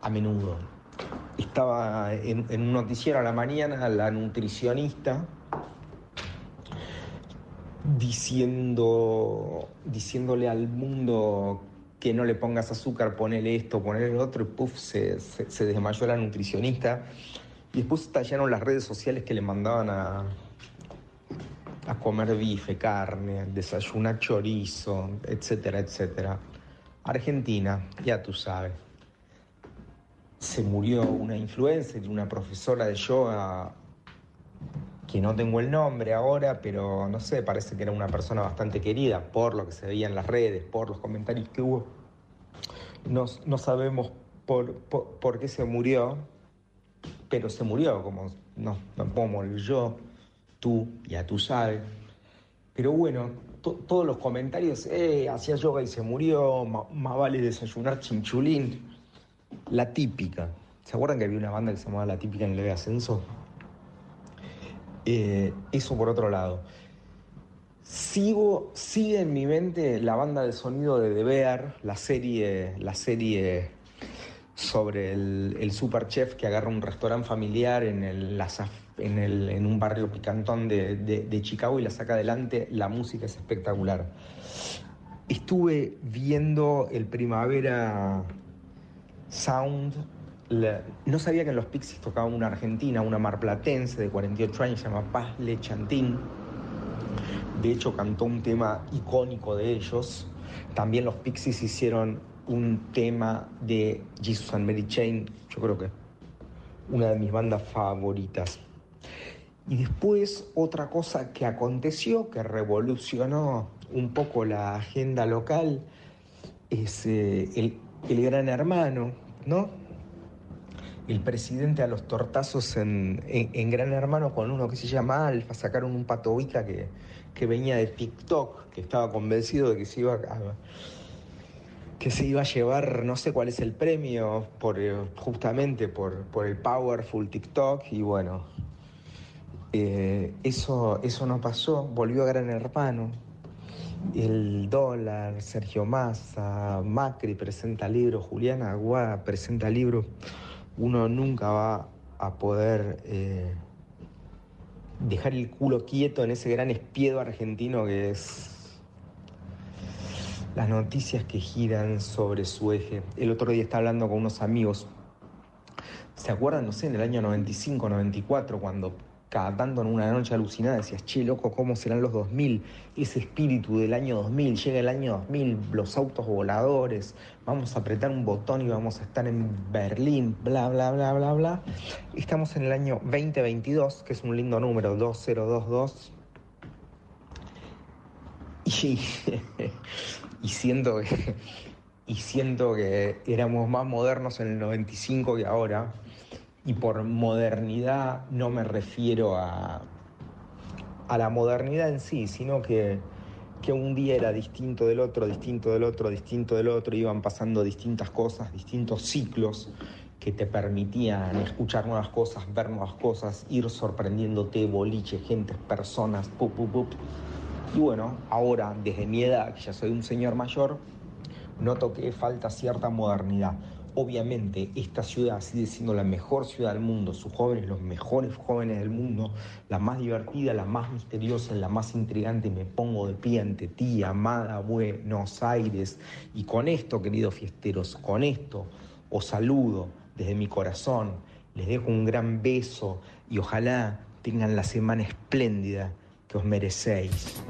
a menudo. Estaba en, un noticiero a la mañana la nutricionista diciendo, diciéndole al mundo que no le pongas azúcar, ponele esto, ponele lo otro, y puff, se, desmayó la nutricionista. Y después estallaron las redes sociales que le mandaban a, a comer bife, carne, desayunar chorizo, etcétera, etcétera. Argentina, ya tú sabes. Se murió una influencer, una profesora de yoga que no tengo el nombre ahora, pero no sé, parece que era una persona bastante querida por lo que se veía en las redes, por los comentarios que hubo. No, no sabemos por, por, por qué se murió, pero se murió, como no, no morir yo, tú, ya tú sabes. Pero bueno, to- todos los comentarios, eh, hacía yoga y se murió, más vale desayunar chinchulín. La típica. ¿Se acuerdan que había una banda que se llamaba La Típica en Leve Ascenso? Eh, eso por otro lado. Sigo, sigue en mi mente la banda de sonido de The Bear, la serie, la serie sobre el, el super chef que agarra un restaurante familiar en, el, en, el- un barrio picantón de- de Chicago y la saca adelante. La música es espectacular. Estuve viendo el Primavera Sound. no sabía que en los Pixies tocaba una argentina, una marplatense de 48 años, se llama Paz Lechantín. De hecho, cantó un tema icónico de ellos. También los Pixies hicieron un tema de Jesus and Mary Chain, yo creo que una de mis bandas favoritas. Y después otra cosa que aconteció, que revolucionó un poco la agenda local, es eh, el, el gran hermano, ¿no? El presidente a los tortazos en, en- Gran Hermano con uno que se llama Alfa, sacaron un patobica que, que venía de TikTok, que estaba convencido de que se iba a, que se iba a llevar, no sé cuál es el premio, por, eh, justamente por, por el Powerful TikTok, y bueno, eh, eso, eso no pasó, volvió a Gran Hermano. El dólar, Sergio Massa, Macri presenta libro, Juliana Aguada presenta libro. Uno nunca va a poder eh, dejar el culo quieto en ese gran espiedo argentino que es las noticias que giran sobre su eje. El otro día estaba hablando con unos amigos. ¿Se acuerdan, no sé, en el año 95, 94, cuando cada tanto en una noche alucinada decías, che, loco, ¿cómo serán los 2000? Ese espíritu del año 2000, llega el año 2000, los autos voladores, vamos a apretar un botón y vamos a estar en Berlín, bla, bla, bla, bla, bla. Estamos en el año 2022, que es un lindo número, 2022. Y, y siento que y siento que éramos más modernos en el 95 que ahora. Y por modernidad no me refiero a, a la modernidad en sí, sino que, que un día era distinto del otro, distinto del otro, distinto del otro, iban pasando distintas cosas, distintos ciclos que te permitían escuchar nuevas cosas, ver nuevas cosas, ir sorprendiéndote, boliche, gentes, personas, pup, pup, pup. Y bueno, ahora, desde mi edad, que ya soy un señor mayor, noto que falta cierta modernidad. Obviamente, esta ciudad sigue siendo la mejor ciudad del mundo, sus jóvenes, los mejores jóvenes del mundo, la más divertida, la más misteriosa, la más intrigante. Me pongo de pie ante ti, amada Buenos Aires. Y con esto, queridos fiesteros, con esto os saludo desde mi corazón, les dejo un gran beso y ojalá tengan la semana espléndida que os merecéis.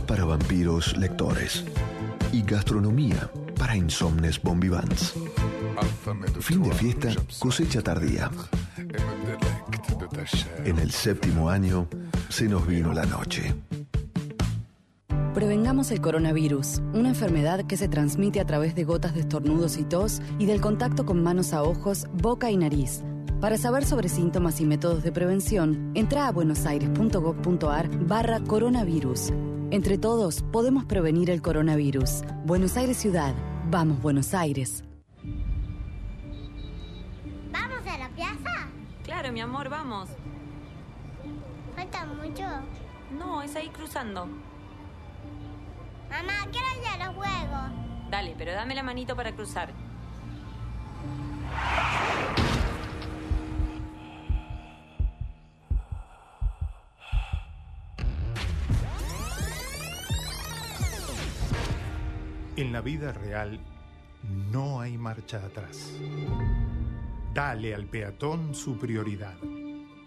Para vampiros lectores. Y gastronomía para insomnes bombivans. Fin de fiesta, cosecha tardía. En el séptimo año se nos vino la noche. Prevengamos el coronavirus, una enfermedad que se transmite a través de gotas de estornudos y tos y del contacto con manos a ojos, boca y nariz. Para saber sobre síntomas y métodos de prevención, entra a buenosaires.gov.ar barra coronavirus. Entre todos podemos prevenir el coronavirus. Buenos Aires Ciudad. Vamos, Buenos Aires. En la vida real no hay marcha atrás. Dale al peatón su prioridad,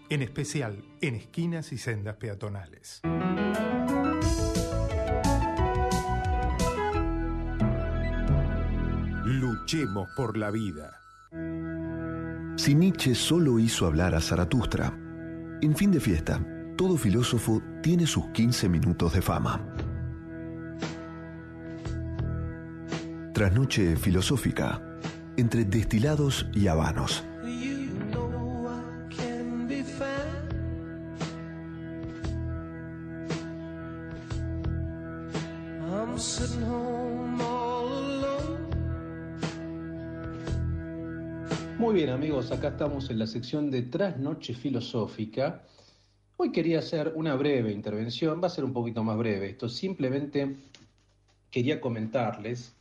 en especial en esquinas y sendas peatonales. Luchemos por la vida. Si Nietzsche solo hizo hablar a Zaratustra, en fin de fiesta, todo filósofo tiene sus 15 minutos de fama. Trasnoche filosófica, entre destilados y habanos. Muy bien amigos, acá estamos en la sección de Trasnoche Filosófica. Hoy quería hacer una breve intervención, va a ser un poquito más breve esto, simplemente quería comentarles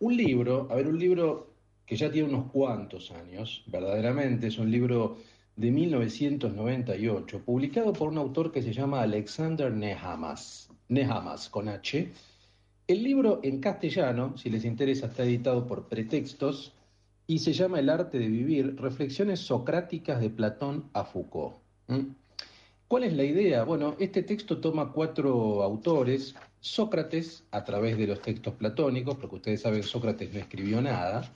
un libro, a ver, un libro que ya tiene unos cuantos años, verdaderamente, es un libro de 1998, publicado por un autor que se llama Alexander Nehamas, Nehamas con H. El libro en castellano, si les interesa, está editado por Pretextos y se llama El arte de vivir, reflexiones socráticas de Platón a Foucault. ¿Cuál es la idea? Bueno, este texto toma cuatro autores, Sócrates, a través de los textos platónicos, porque ustedes saben, Sócrates no escribió nada,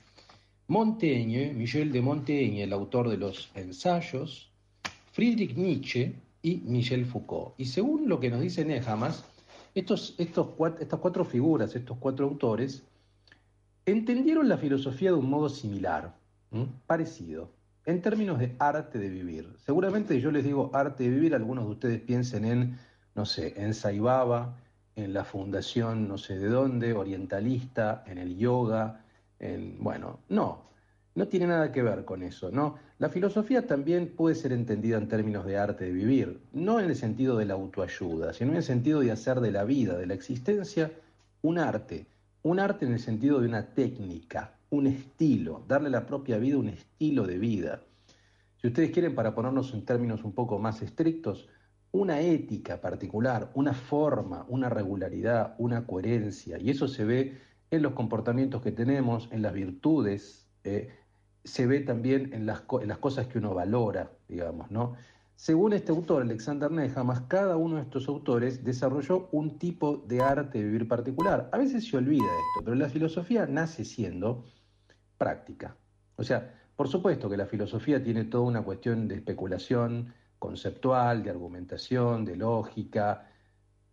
Montaigne, Michel de Montaigne, el autor de los ensayos, Friedrich Nietzsche y Michel Foucault. Y según lo que nos dice Nehamas, estos, estos, cuat- estas cuatro figuras, estos cuatro autores, entendieron la filosofía de un modo similar, parecido, en términos de arte de vivir. Seguramente yo les digo arte de vivir, algunos de ustedes piensen en, no sé, en Saibaba, en la fundación no sé de dónde, orientalista, en el yoga, en, bueno, no. no tiene nada que ver con eso, ¿no? La filosofía también puede ser entendida en términos de arte de vivir, no en el sentido de la autoayuda, sino en el sentido de hacer de la vida, de la existencia, un arte. Un arte en el sentido de una técnica, un estilo, darle a la propia vida un estilo de vida. Si ustedes quieren, para ponernos en términos un poco más estrictos, una ética particular, una forma, una regularidad, una coherencia, y eso se ve en los comportamientos que tenemos, en las virtudes, eh, se ve también en las, cosas que uno valora, digamos, ¿no? Según este autor, Alexander Nehamas, cada uno de estos autores desarrolló un tipo de arte de vivir particular. A veces se olvida esto, pero la filosofía nace siendo práctica. O sea, por supuesto que la filosofía tiene toda una cuestión de especulación conceptual, de argumentación, de lógica,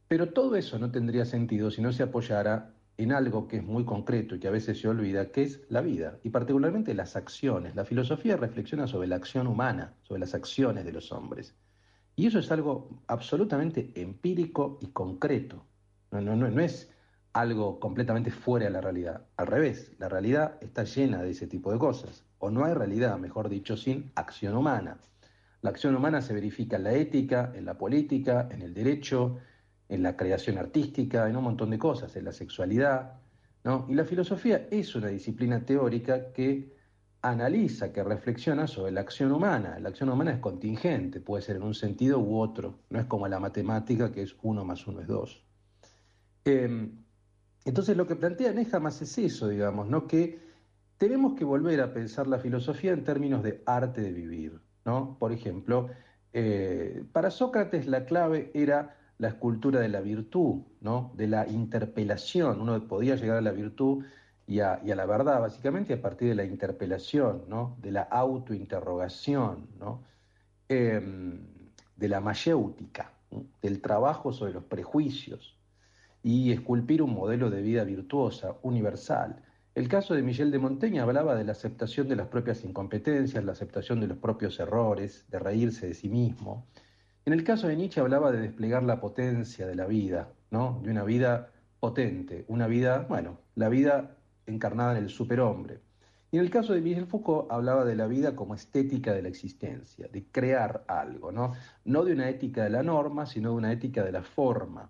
pero todo eso no tendría sentido si no se apoyara en algo que es muy concreto y que a veces se olvida, que es la vida, y particularmente las acciones. La filosofía reflexiona sobre la acción humana, sobre las acciones de los hombres. Y eso es algo absolutamente empírico y concreto. No, es algo completamente fuera de la realidad. Al revés, la realidad está llena de ese tipo de cosas. O no hay realidad, mejor dicho, sin acción humana. La acción humana se verifica en la ética, en la política, en el derecho, en la creación artística, en un montón de cosas, en la sexualidad. ¿no? Y la filosofía es una disciplina teórica que analiza, que reflexiona sobre la acción humana. La acción humana es contingente, puede ser en un sentido u otro, no es como la matemática que es uno más uno es dos. Em, entonces lo que plantea Nehamas es eso, digamos, ¿no? que tenemos que volver a pensar la filosofía en términos de arte de vivir. Por ejemplo, eh, para Sócrates la clave era la escultura de la virtud, ¿no? de la interpelación. Uno podía llegar a la virtud y a, la verdad, básicamente a partir de la interpelación, ¿no? de la autointerrogación. Em, de la mayéutica, del trabajo sobre los prejuicios y esculpir un modelo de vida virtuosa, universal. El caso de Michel de Montaigne hablaba de la aceptación de las propias incompetencias, la aceptación de los propios errores, de reírse de sí mismo. En el caso de Nietzsche hablaba de desplegar la potencia de la vida, ¿no? De una vida potente, una vida, bueno, la vida encarnada en el superhombre. Y en el caso de Michel Foucault hablaba de la vida como estética de la existencia, de crear algo, ¿no? No de una ética de la norma, sino de una ética de la forma.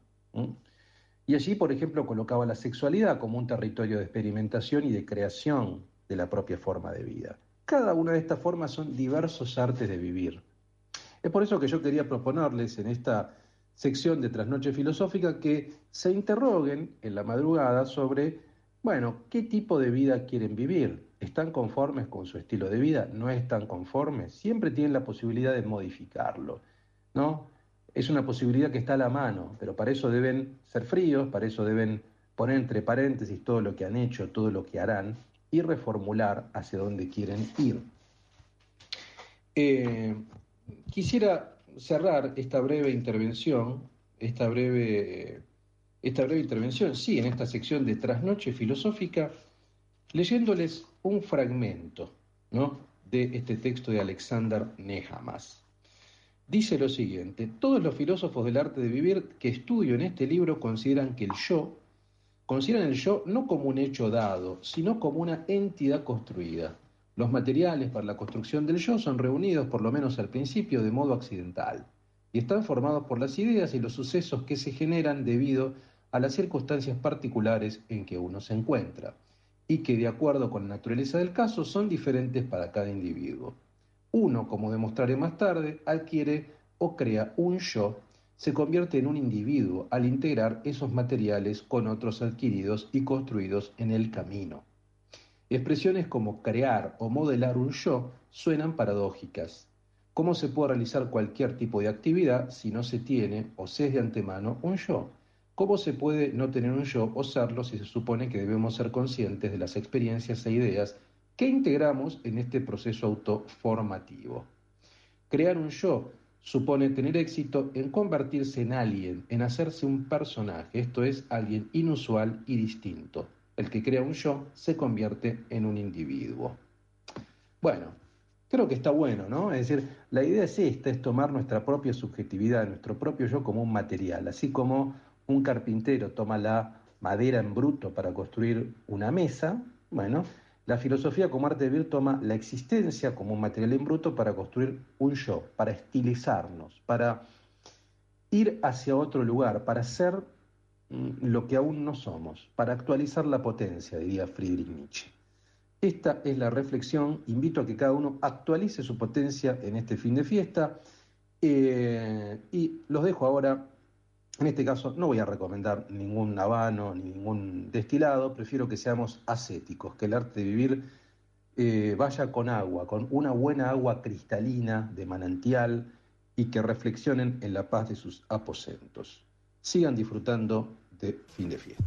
Y allí, por ejemplo, colocaba la sexualidad como un territorio de experimentación y de creación de la propia forma de vida. Cada una de estas formas son diversos artes de vivir. Es por eso que yo quería proponerles en esta sección de Trasnoche Filosófica que se interroguen en la madrugada sobre, bueno, qué tipo de vida quieren vivir. ¿Están conformes con su estilo de vida? ¿No están conformes? Siempre tienen la posibilidad de modificarlo, ¿no? Es una posibilidad que está a la mano, pero para eso deben ser fríos, para eso deben poner entre paréntesis todo lo que han hecho, todo lo que harán y reformular hacia dónde quieren ir. Eh, Quisiera cerrar esta breve intervención, esta breve, esta breve intervención, sí, en esta sección de Trasnoche Filosófica, leyéndoles un fragmento ¿no? de este texto de Alexander Nehamas. Dice lo siguiente, todos los filósofos del arte de vivir que estudio en este libro consideran que el yo, consideran el yo no como un hecho dado, sino como una entidad construida los materiales para la construcción del yo son reunidos, por lo menos al principio, de modo accidental, y están formados por las ideas y los sucesos que se generan debido a las circunstancias particulares en que uno se encuentra, y que de acuerdo con la naturaleza del caso son diferentes para cada individuo. Uno, como demostraré más tarde, adquiere o crea un yo, se convierte en un individuo al integrar esos materiales con otros adquiridos y construidos en el camino. Expresiones como crear o modelar un yo suenan paradójicas. ¿Cómo se puede realizar cualquier tipo de actividad si no se tiene o se es de antemano un yo? ¿Cómo se puede no tener un yo o serlo si se supone que debemos ser conscientes de las experiencias e ideas que integramos en este proceso autoformativo? Crear un yo supone tener éxito en convertirse en alguien, en hacerse un personaje, esto es, alguien inusual y distinto el que crea un yo se convierte en un individuo. Bueno, creo que está bueno, ¿no? Es decir, la idea es esta, es tomar nuestra propia subjetividad, nuestro propio yo como un material, así como un carpintero toma la madera en bruto para construir una mesa, bueno, La filosofía como arte de vivir toma la existencia como un material en bruto para construir un yo, para estilizarnos, para ir hacia otro lugar, para ser mm, lo que aún no somos, para actualizar la potencia, diría Friedrich Nietzsche. Esta es la reflexión, invito a que cada uno actualice su potencia en este fin de fiesta eh, y los dejo ahora, en este caso no voy a recomendar ningún habano ni ningún destilado, prefiero que seamos ascéticos, que el arte de vivir eh, vaya con agua, con una buena agua cristalina de manantial y que reflexionen en la paz de sus aposentos. Sigan disfrutando de fin de fiesta.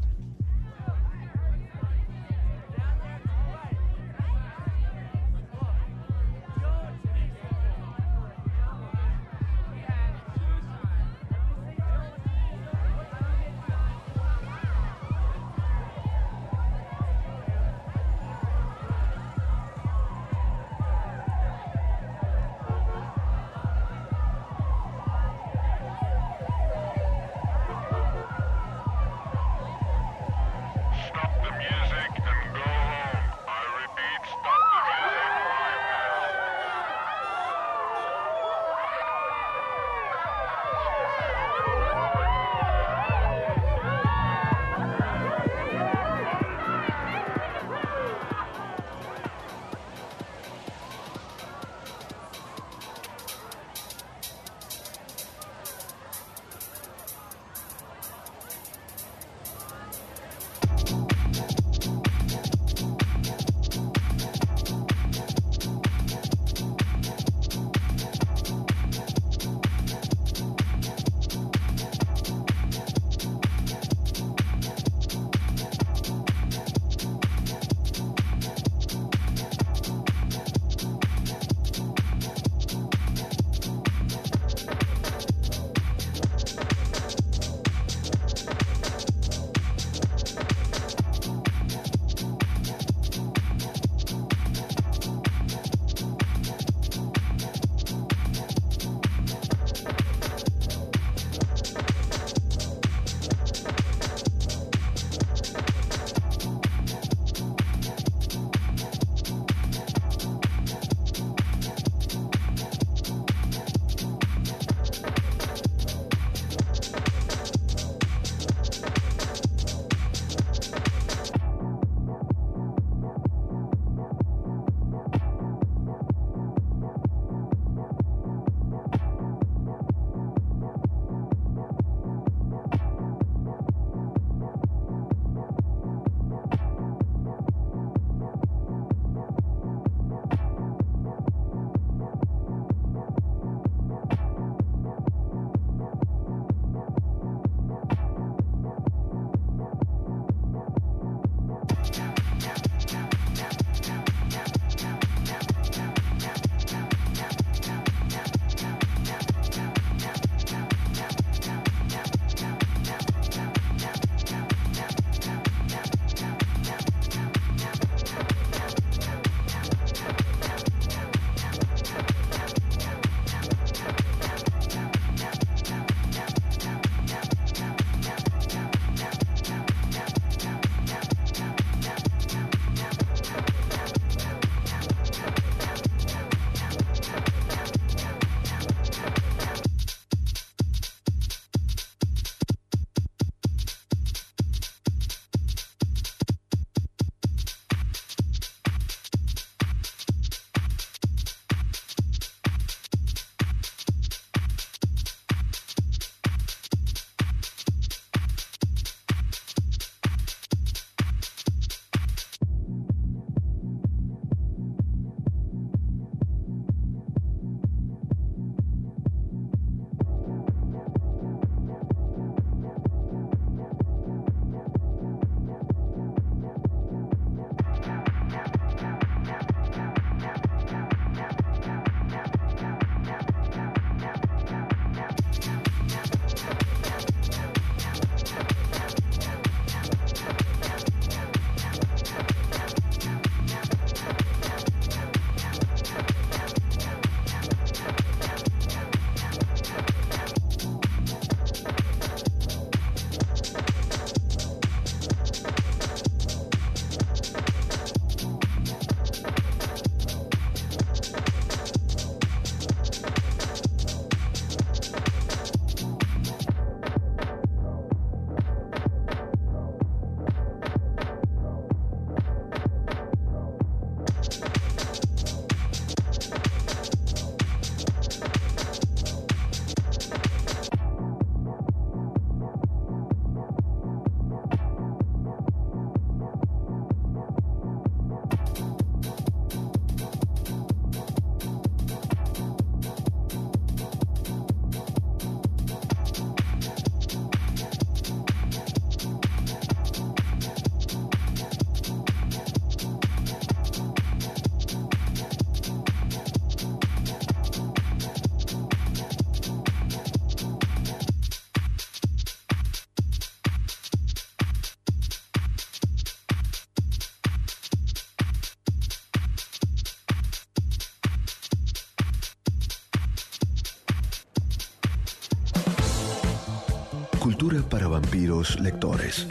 Para vampiros lectores.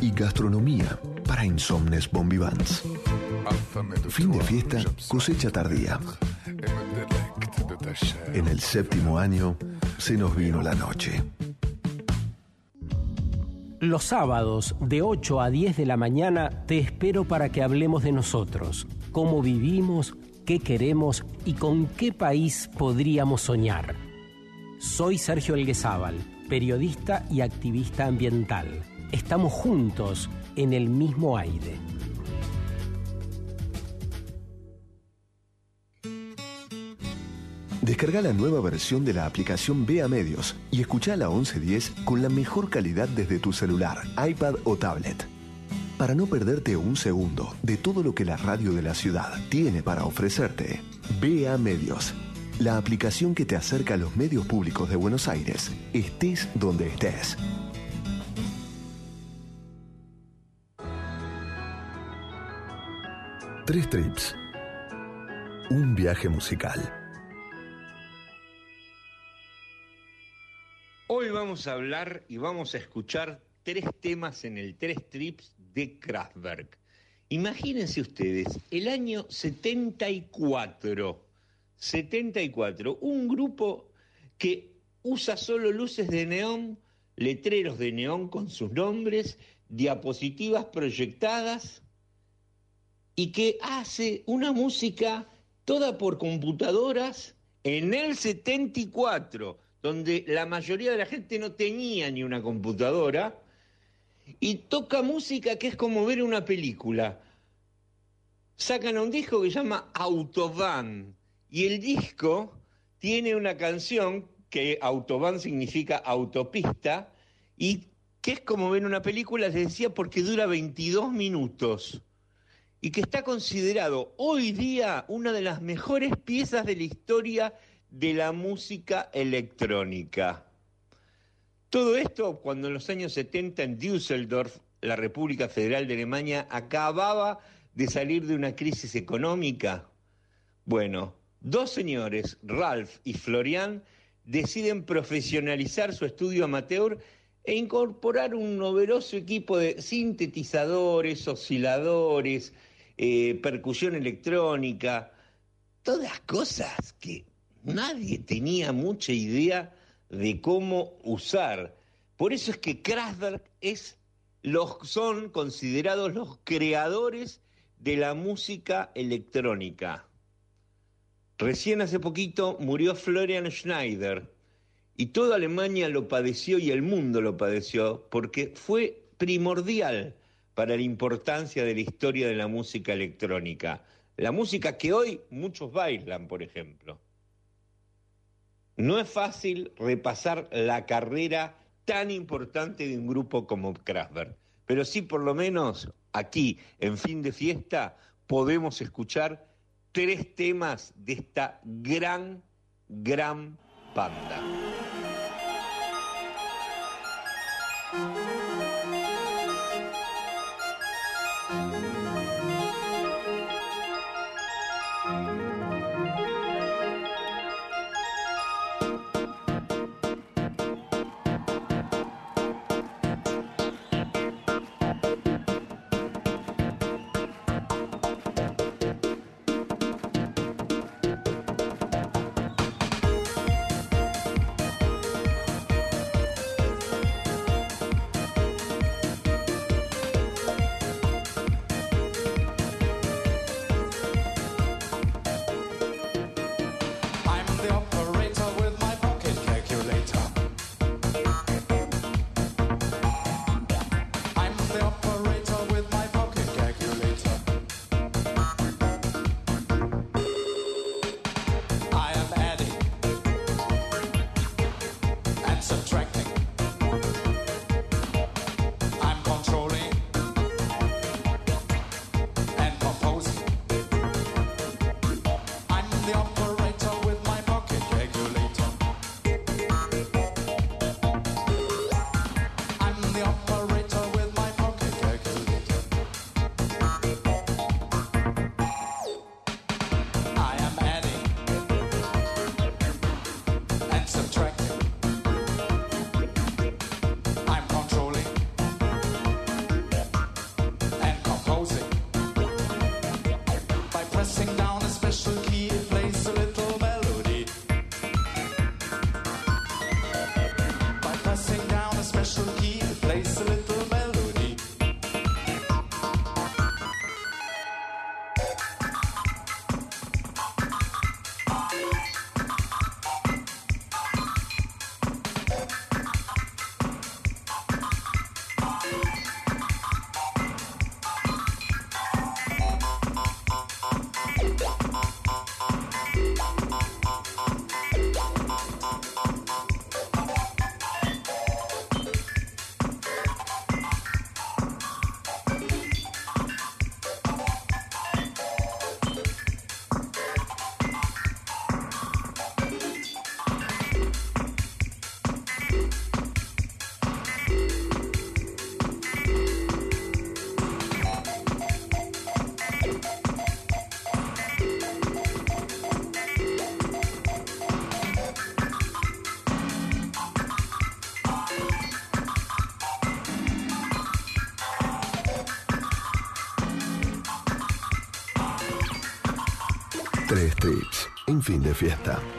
Y gastronomía para insomnes bombivans. Fin de fiesta, cosecha tardía. En el séptimo año se nos vino la noche. Los sábados de 8 a 10 de la mañana te espero para que hablemos de nosotros, cómo vivimos, qué queremos y con qué país podríamos soñar. Soy Sergio Elguezábal, periodista y activista ambiental. Estamos juntos en el mismo aire. Descarga la nueva versión de la aplicación Vea Medios y escucha la 1110 con la mejor calidad desde tu celular, iPad o tablet. Para no perderte un segundo de todo lo que la radio de la ciudad tiene para ofrecerte, Vea Medios, la aplicación que te acerca a los medios públicos de Buenos Aires, estés donde estés. Tres trips. Un viaje musical. Hoy vamos a hablar y vamos a escuchar tres temas en el Tres Trips de Kraftwerk. Imagínense ustedes, el año 74, 74, un grupo que usa solo luces de neón, letreros de neón con sus nombres, diapositivas proyectadas y que hace una música toda por computadoras en el 74, donde la mayoría de la gente no tenía ni una computadora, y toca música que es como ver una película. Sacan un disco que se llama Autobahn, y el disco tiene una canción que Autobahn significa autopista, y que es como ver una película, les decía, porque dura 22 minutos y que está considerado hoy día una de las mejores piezas de la historia de la música electrónica. Todo esto cuando en los años 70 en Düsseldorf, la República Federal de Alemania, acababa de salir de una crisis económica. Bueno, dos señores, Ralph y Florian, deciden profesionalizar su estudio amateur e incorporar un novedoso equipo de sintetizadores, osciladores, eh, percusión electrónica, todas cosas que nadie tenía mucha idea de cómo usar. Por eso es que Kraftwerk es los, son considerados los creadores de la música electrónica. Recién hace poquito murió Florian Schneider y toda Alemania lo padeció y el mundo lo padeció porque fue primordial para la importancia de la historia de la música electrónica. La música que hoy muchos bailan, por ejemplo. No es fácil repasar la carrera tan importante de un grupo como Kraftwerk, pero sí por lo menos aquí, en fin de fiesta, podemos escuchar tres temas de esta gran, gran banda. Fin de fiesta.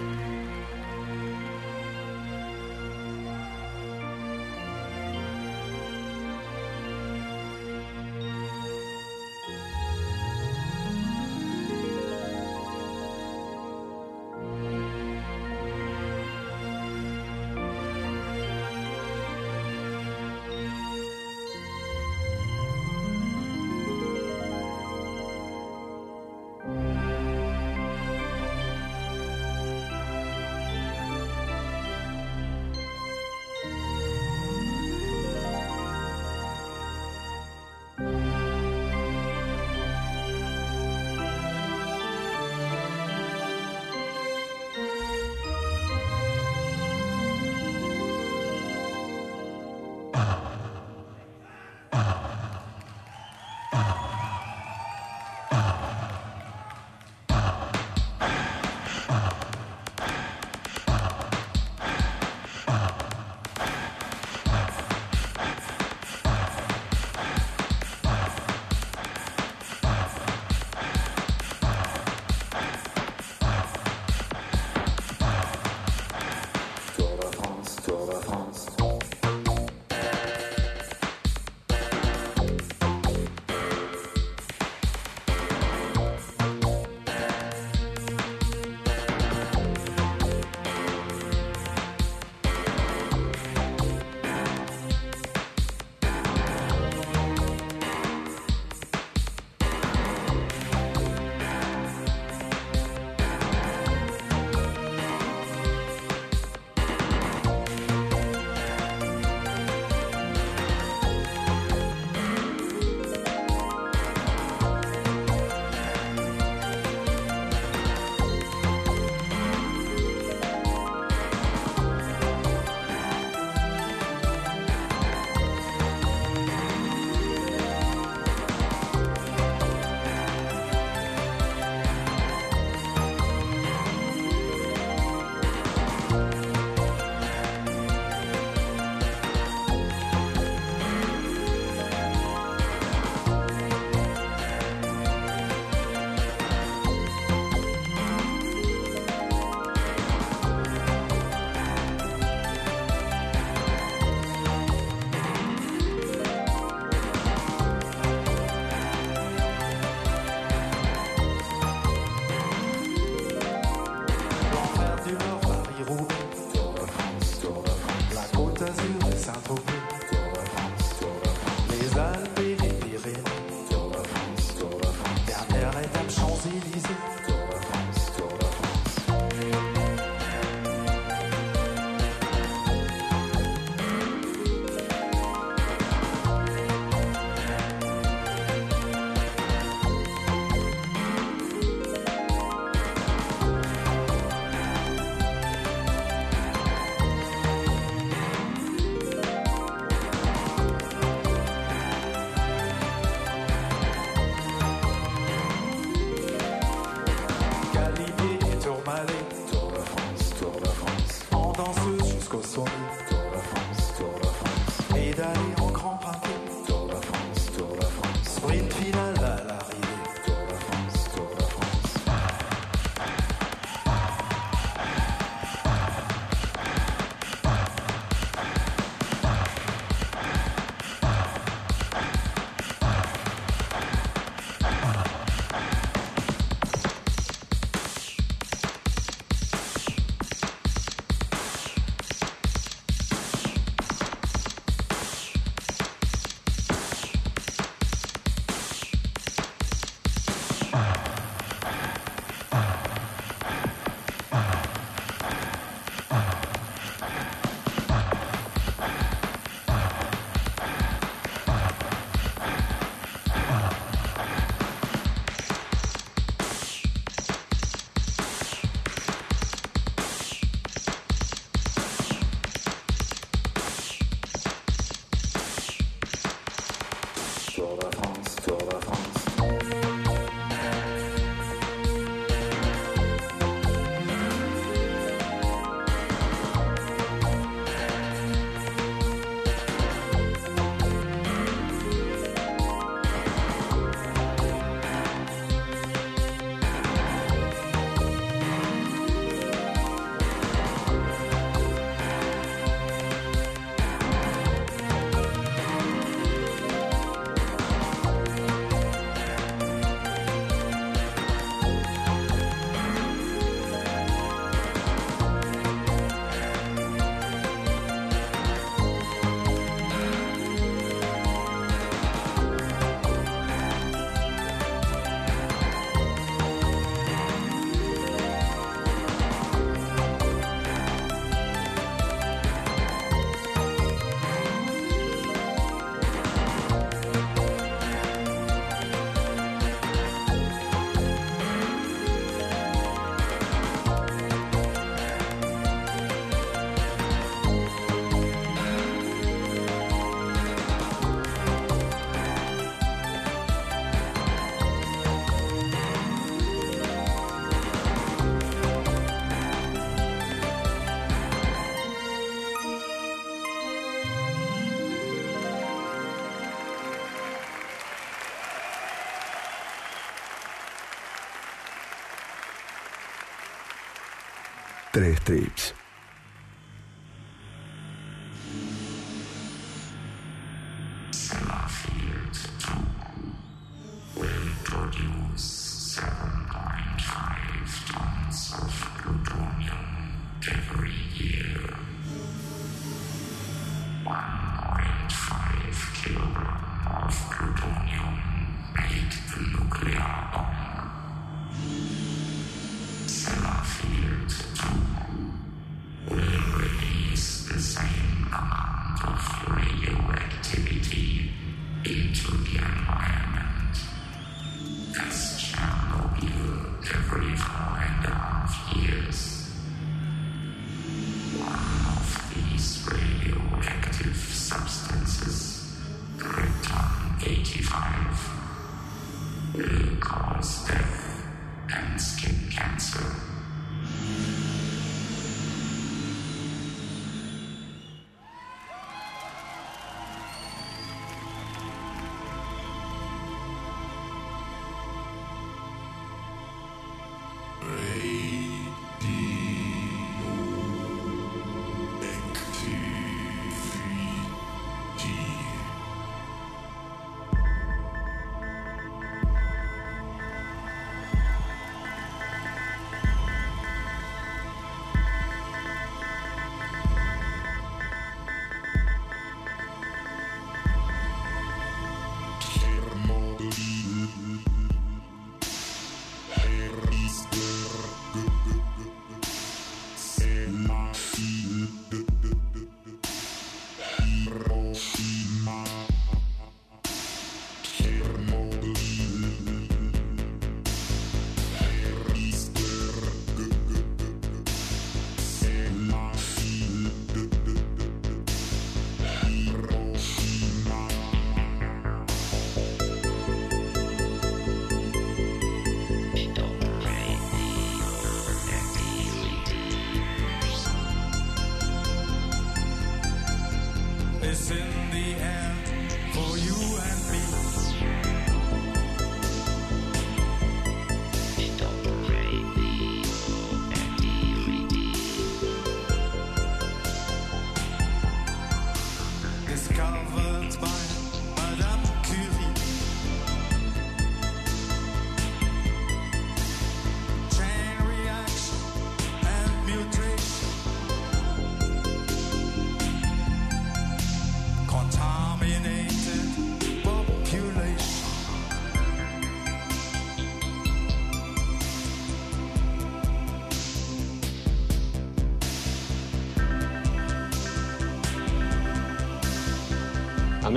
Tres trips.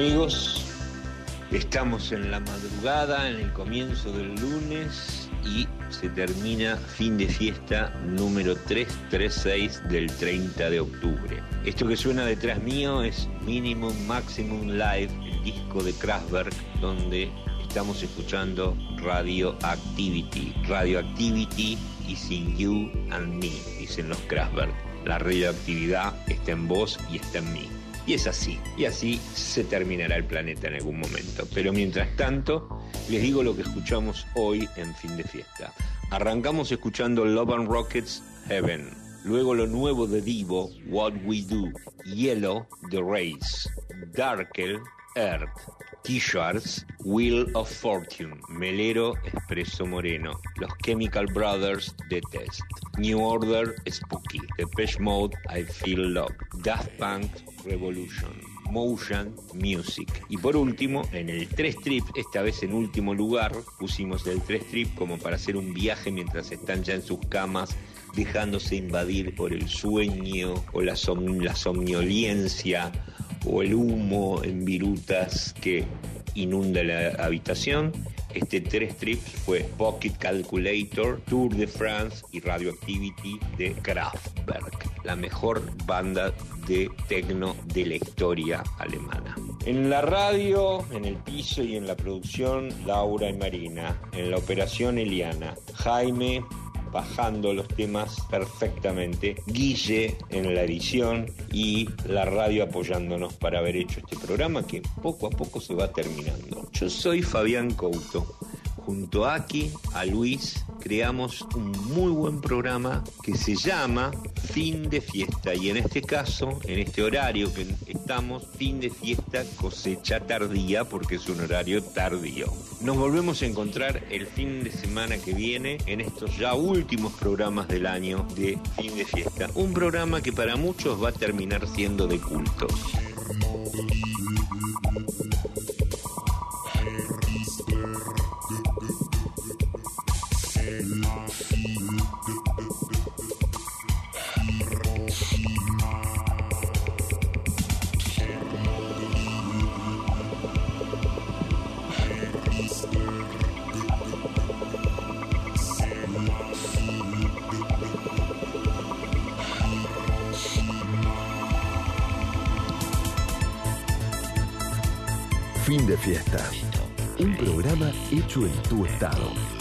Amigos, estamos en la madrugada, en el comienzo del lunes y se termina fin de fiesta número 336 del 30 de octubre. Esto que suena detrás mío es Minimum Maximum Live, el disco de Kraftwerk, donde estamos escuchando Radio Activity. Radio Activity is in you and me, dicen los Kraftwerk. La radioactividad está en vos y está en mí. Y es así, y así se terminará el planeta en algún momento. Pero mientras tanto, les digo lo que escuchamos hoy en fin de fiesta. Arrancamos escuchando Love and Rockets Heaven. Luego lo nuevo de Divo, What We Do. Yellow, The Race. Darkel, Earth. T-shirts, Wheel of Fortune, Melero Espresso Moreno, Los Chemical Brothers, The Test, New Order, Spooky, Depeche Mode, I Feel Love, Daft Punk, Revolution, Motion Music. Y por último, en el 3 Trip, esta vez en último lugar, pusimos el 3 Trip como para hacer un viaje mientras están ya en sus camas dejándose invadir por el sueño o la, la somnolencia o el humo en virutas que inunda la habitación. Este tres trips fue Pocket Calculator, Tour de France y Radioactivity de Kraftwerk, la mejor banda de tecno de la historia alemana. En la radio, en el piso y en la producción, Laura y Marina. En la operación, Eliana. Jaime, bajando los temas perfectamente, Guille en la edición y la radio apoyándonos para haber hecho este programa que poco a poco se va terminando. Yo soy Fabián Couto. Junto a Aki, a Luis, creamos un muy buen programa que se llama Fin de Fiesta. Y en este caso, en este horario que estamos, fin de fiesta, cosecha tardía, porque es un horario tardío. Nos volvemos a encontrar el fin de semana que viene en estos ya últimos programas del año de Fin de Fiesta. Un programa que para muchos va a terminar siendo de culto. Fin de fiesta. Un programa hecho en tu estado.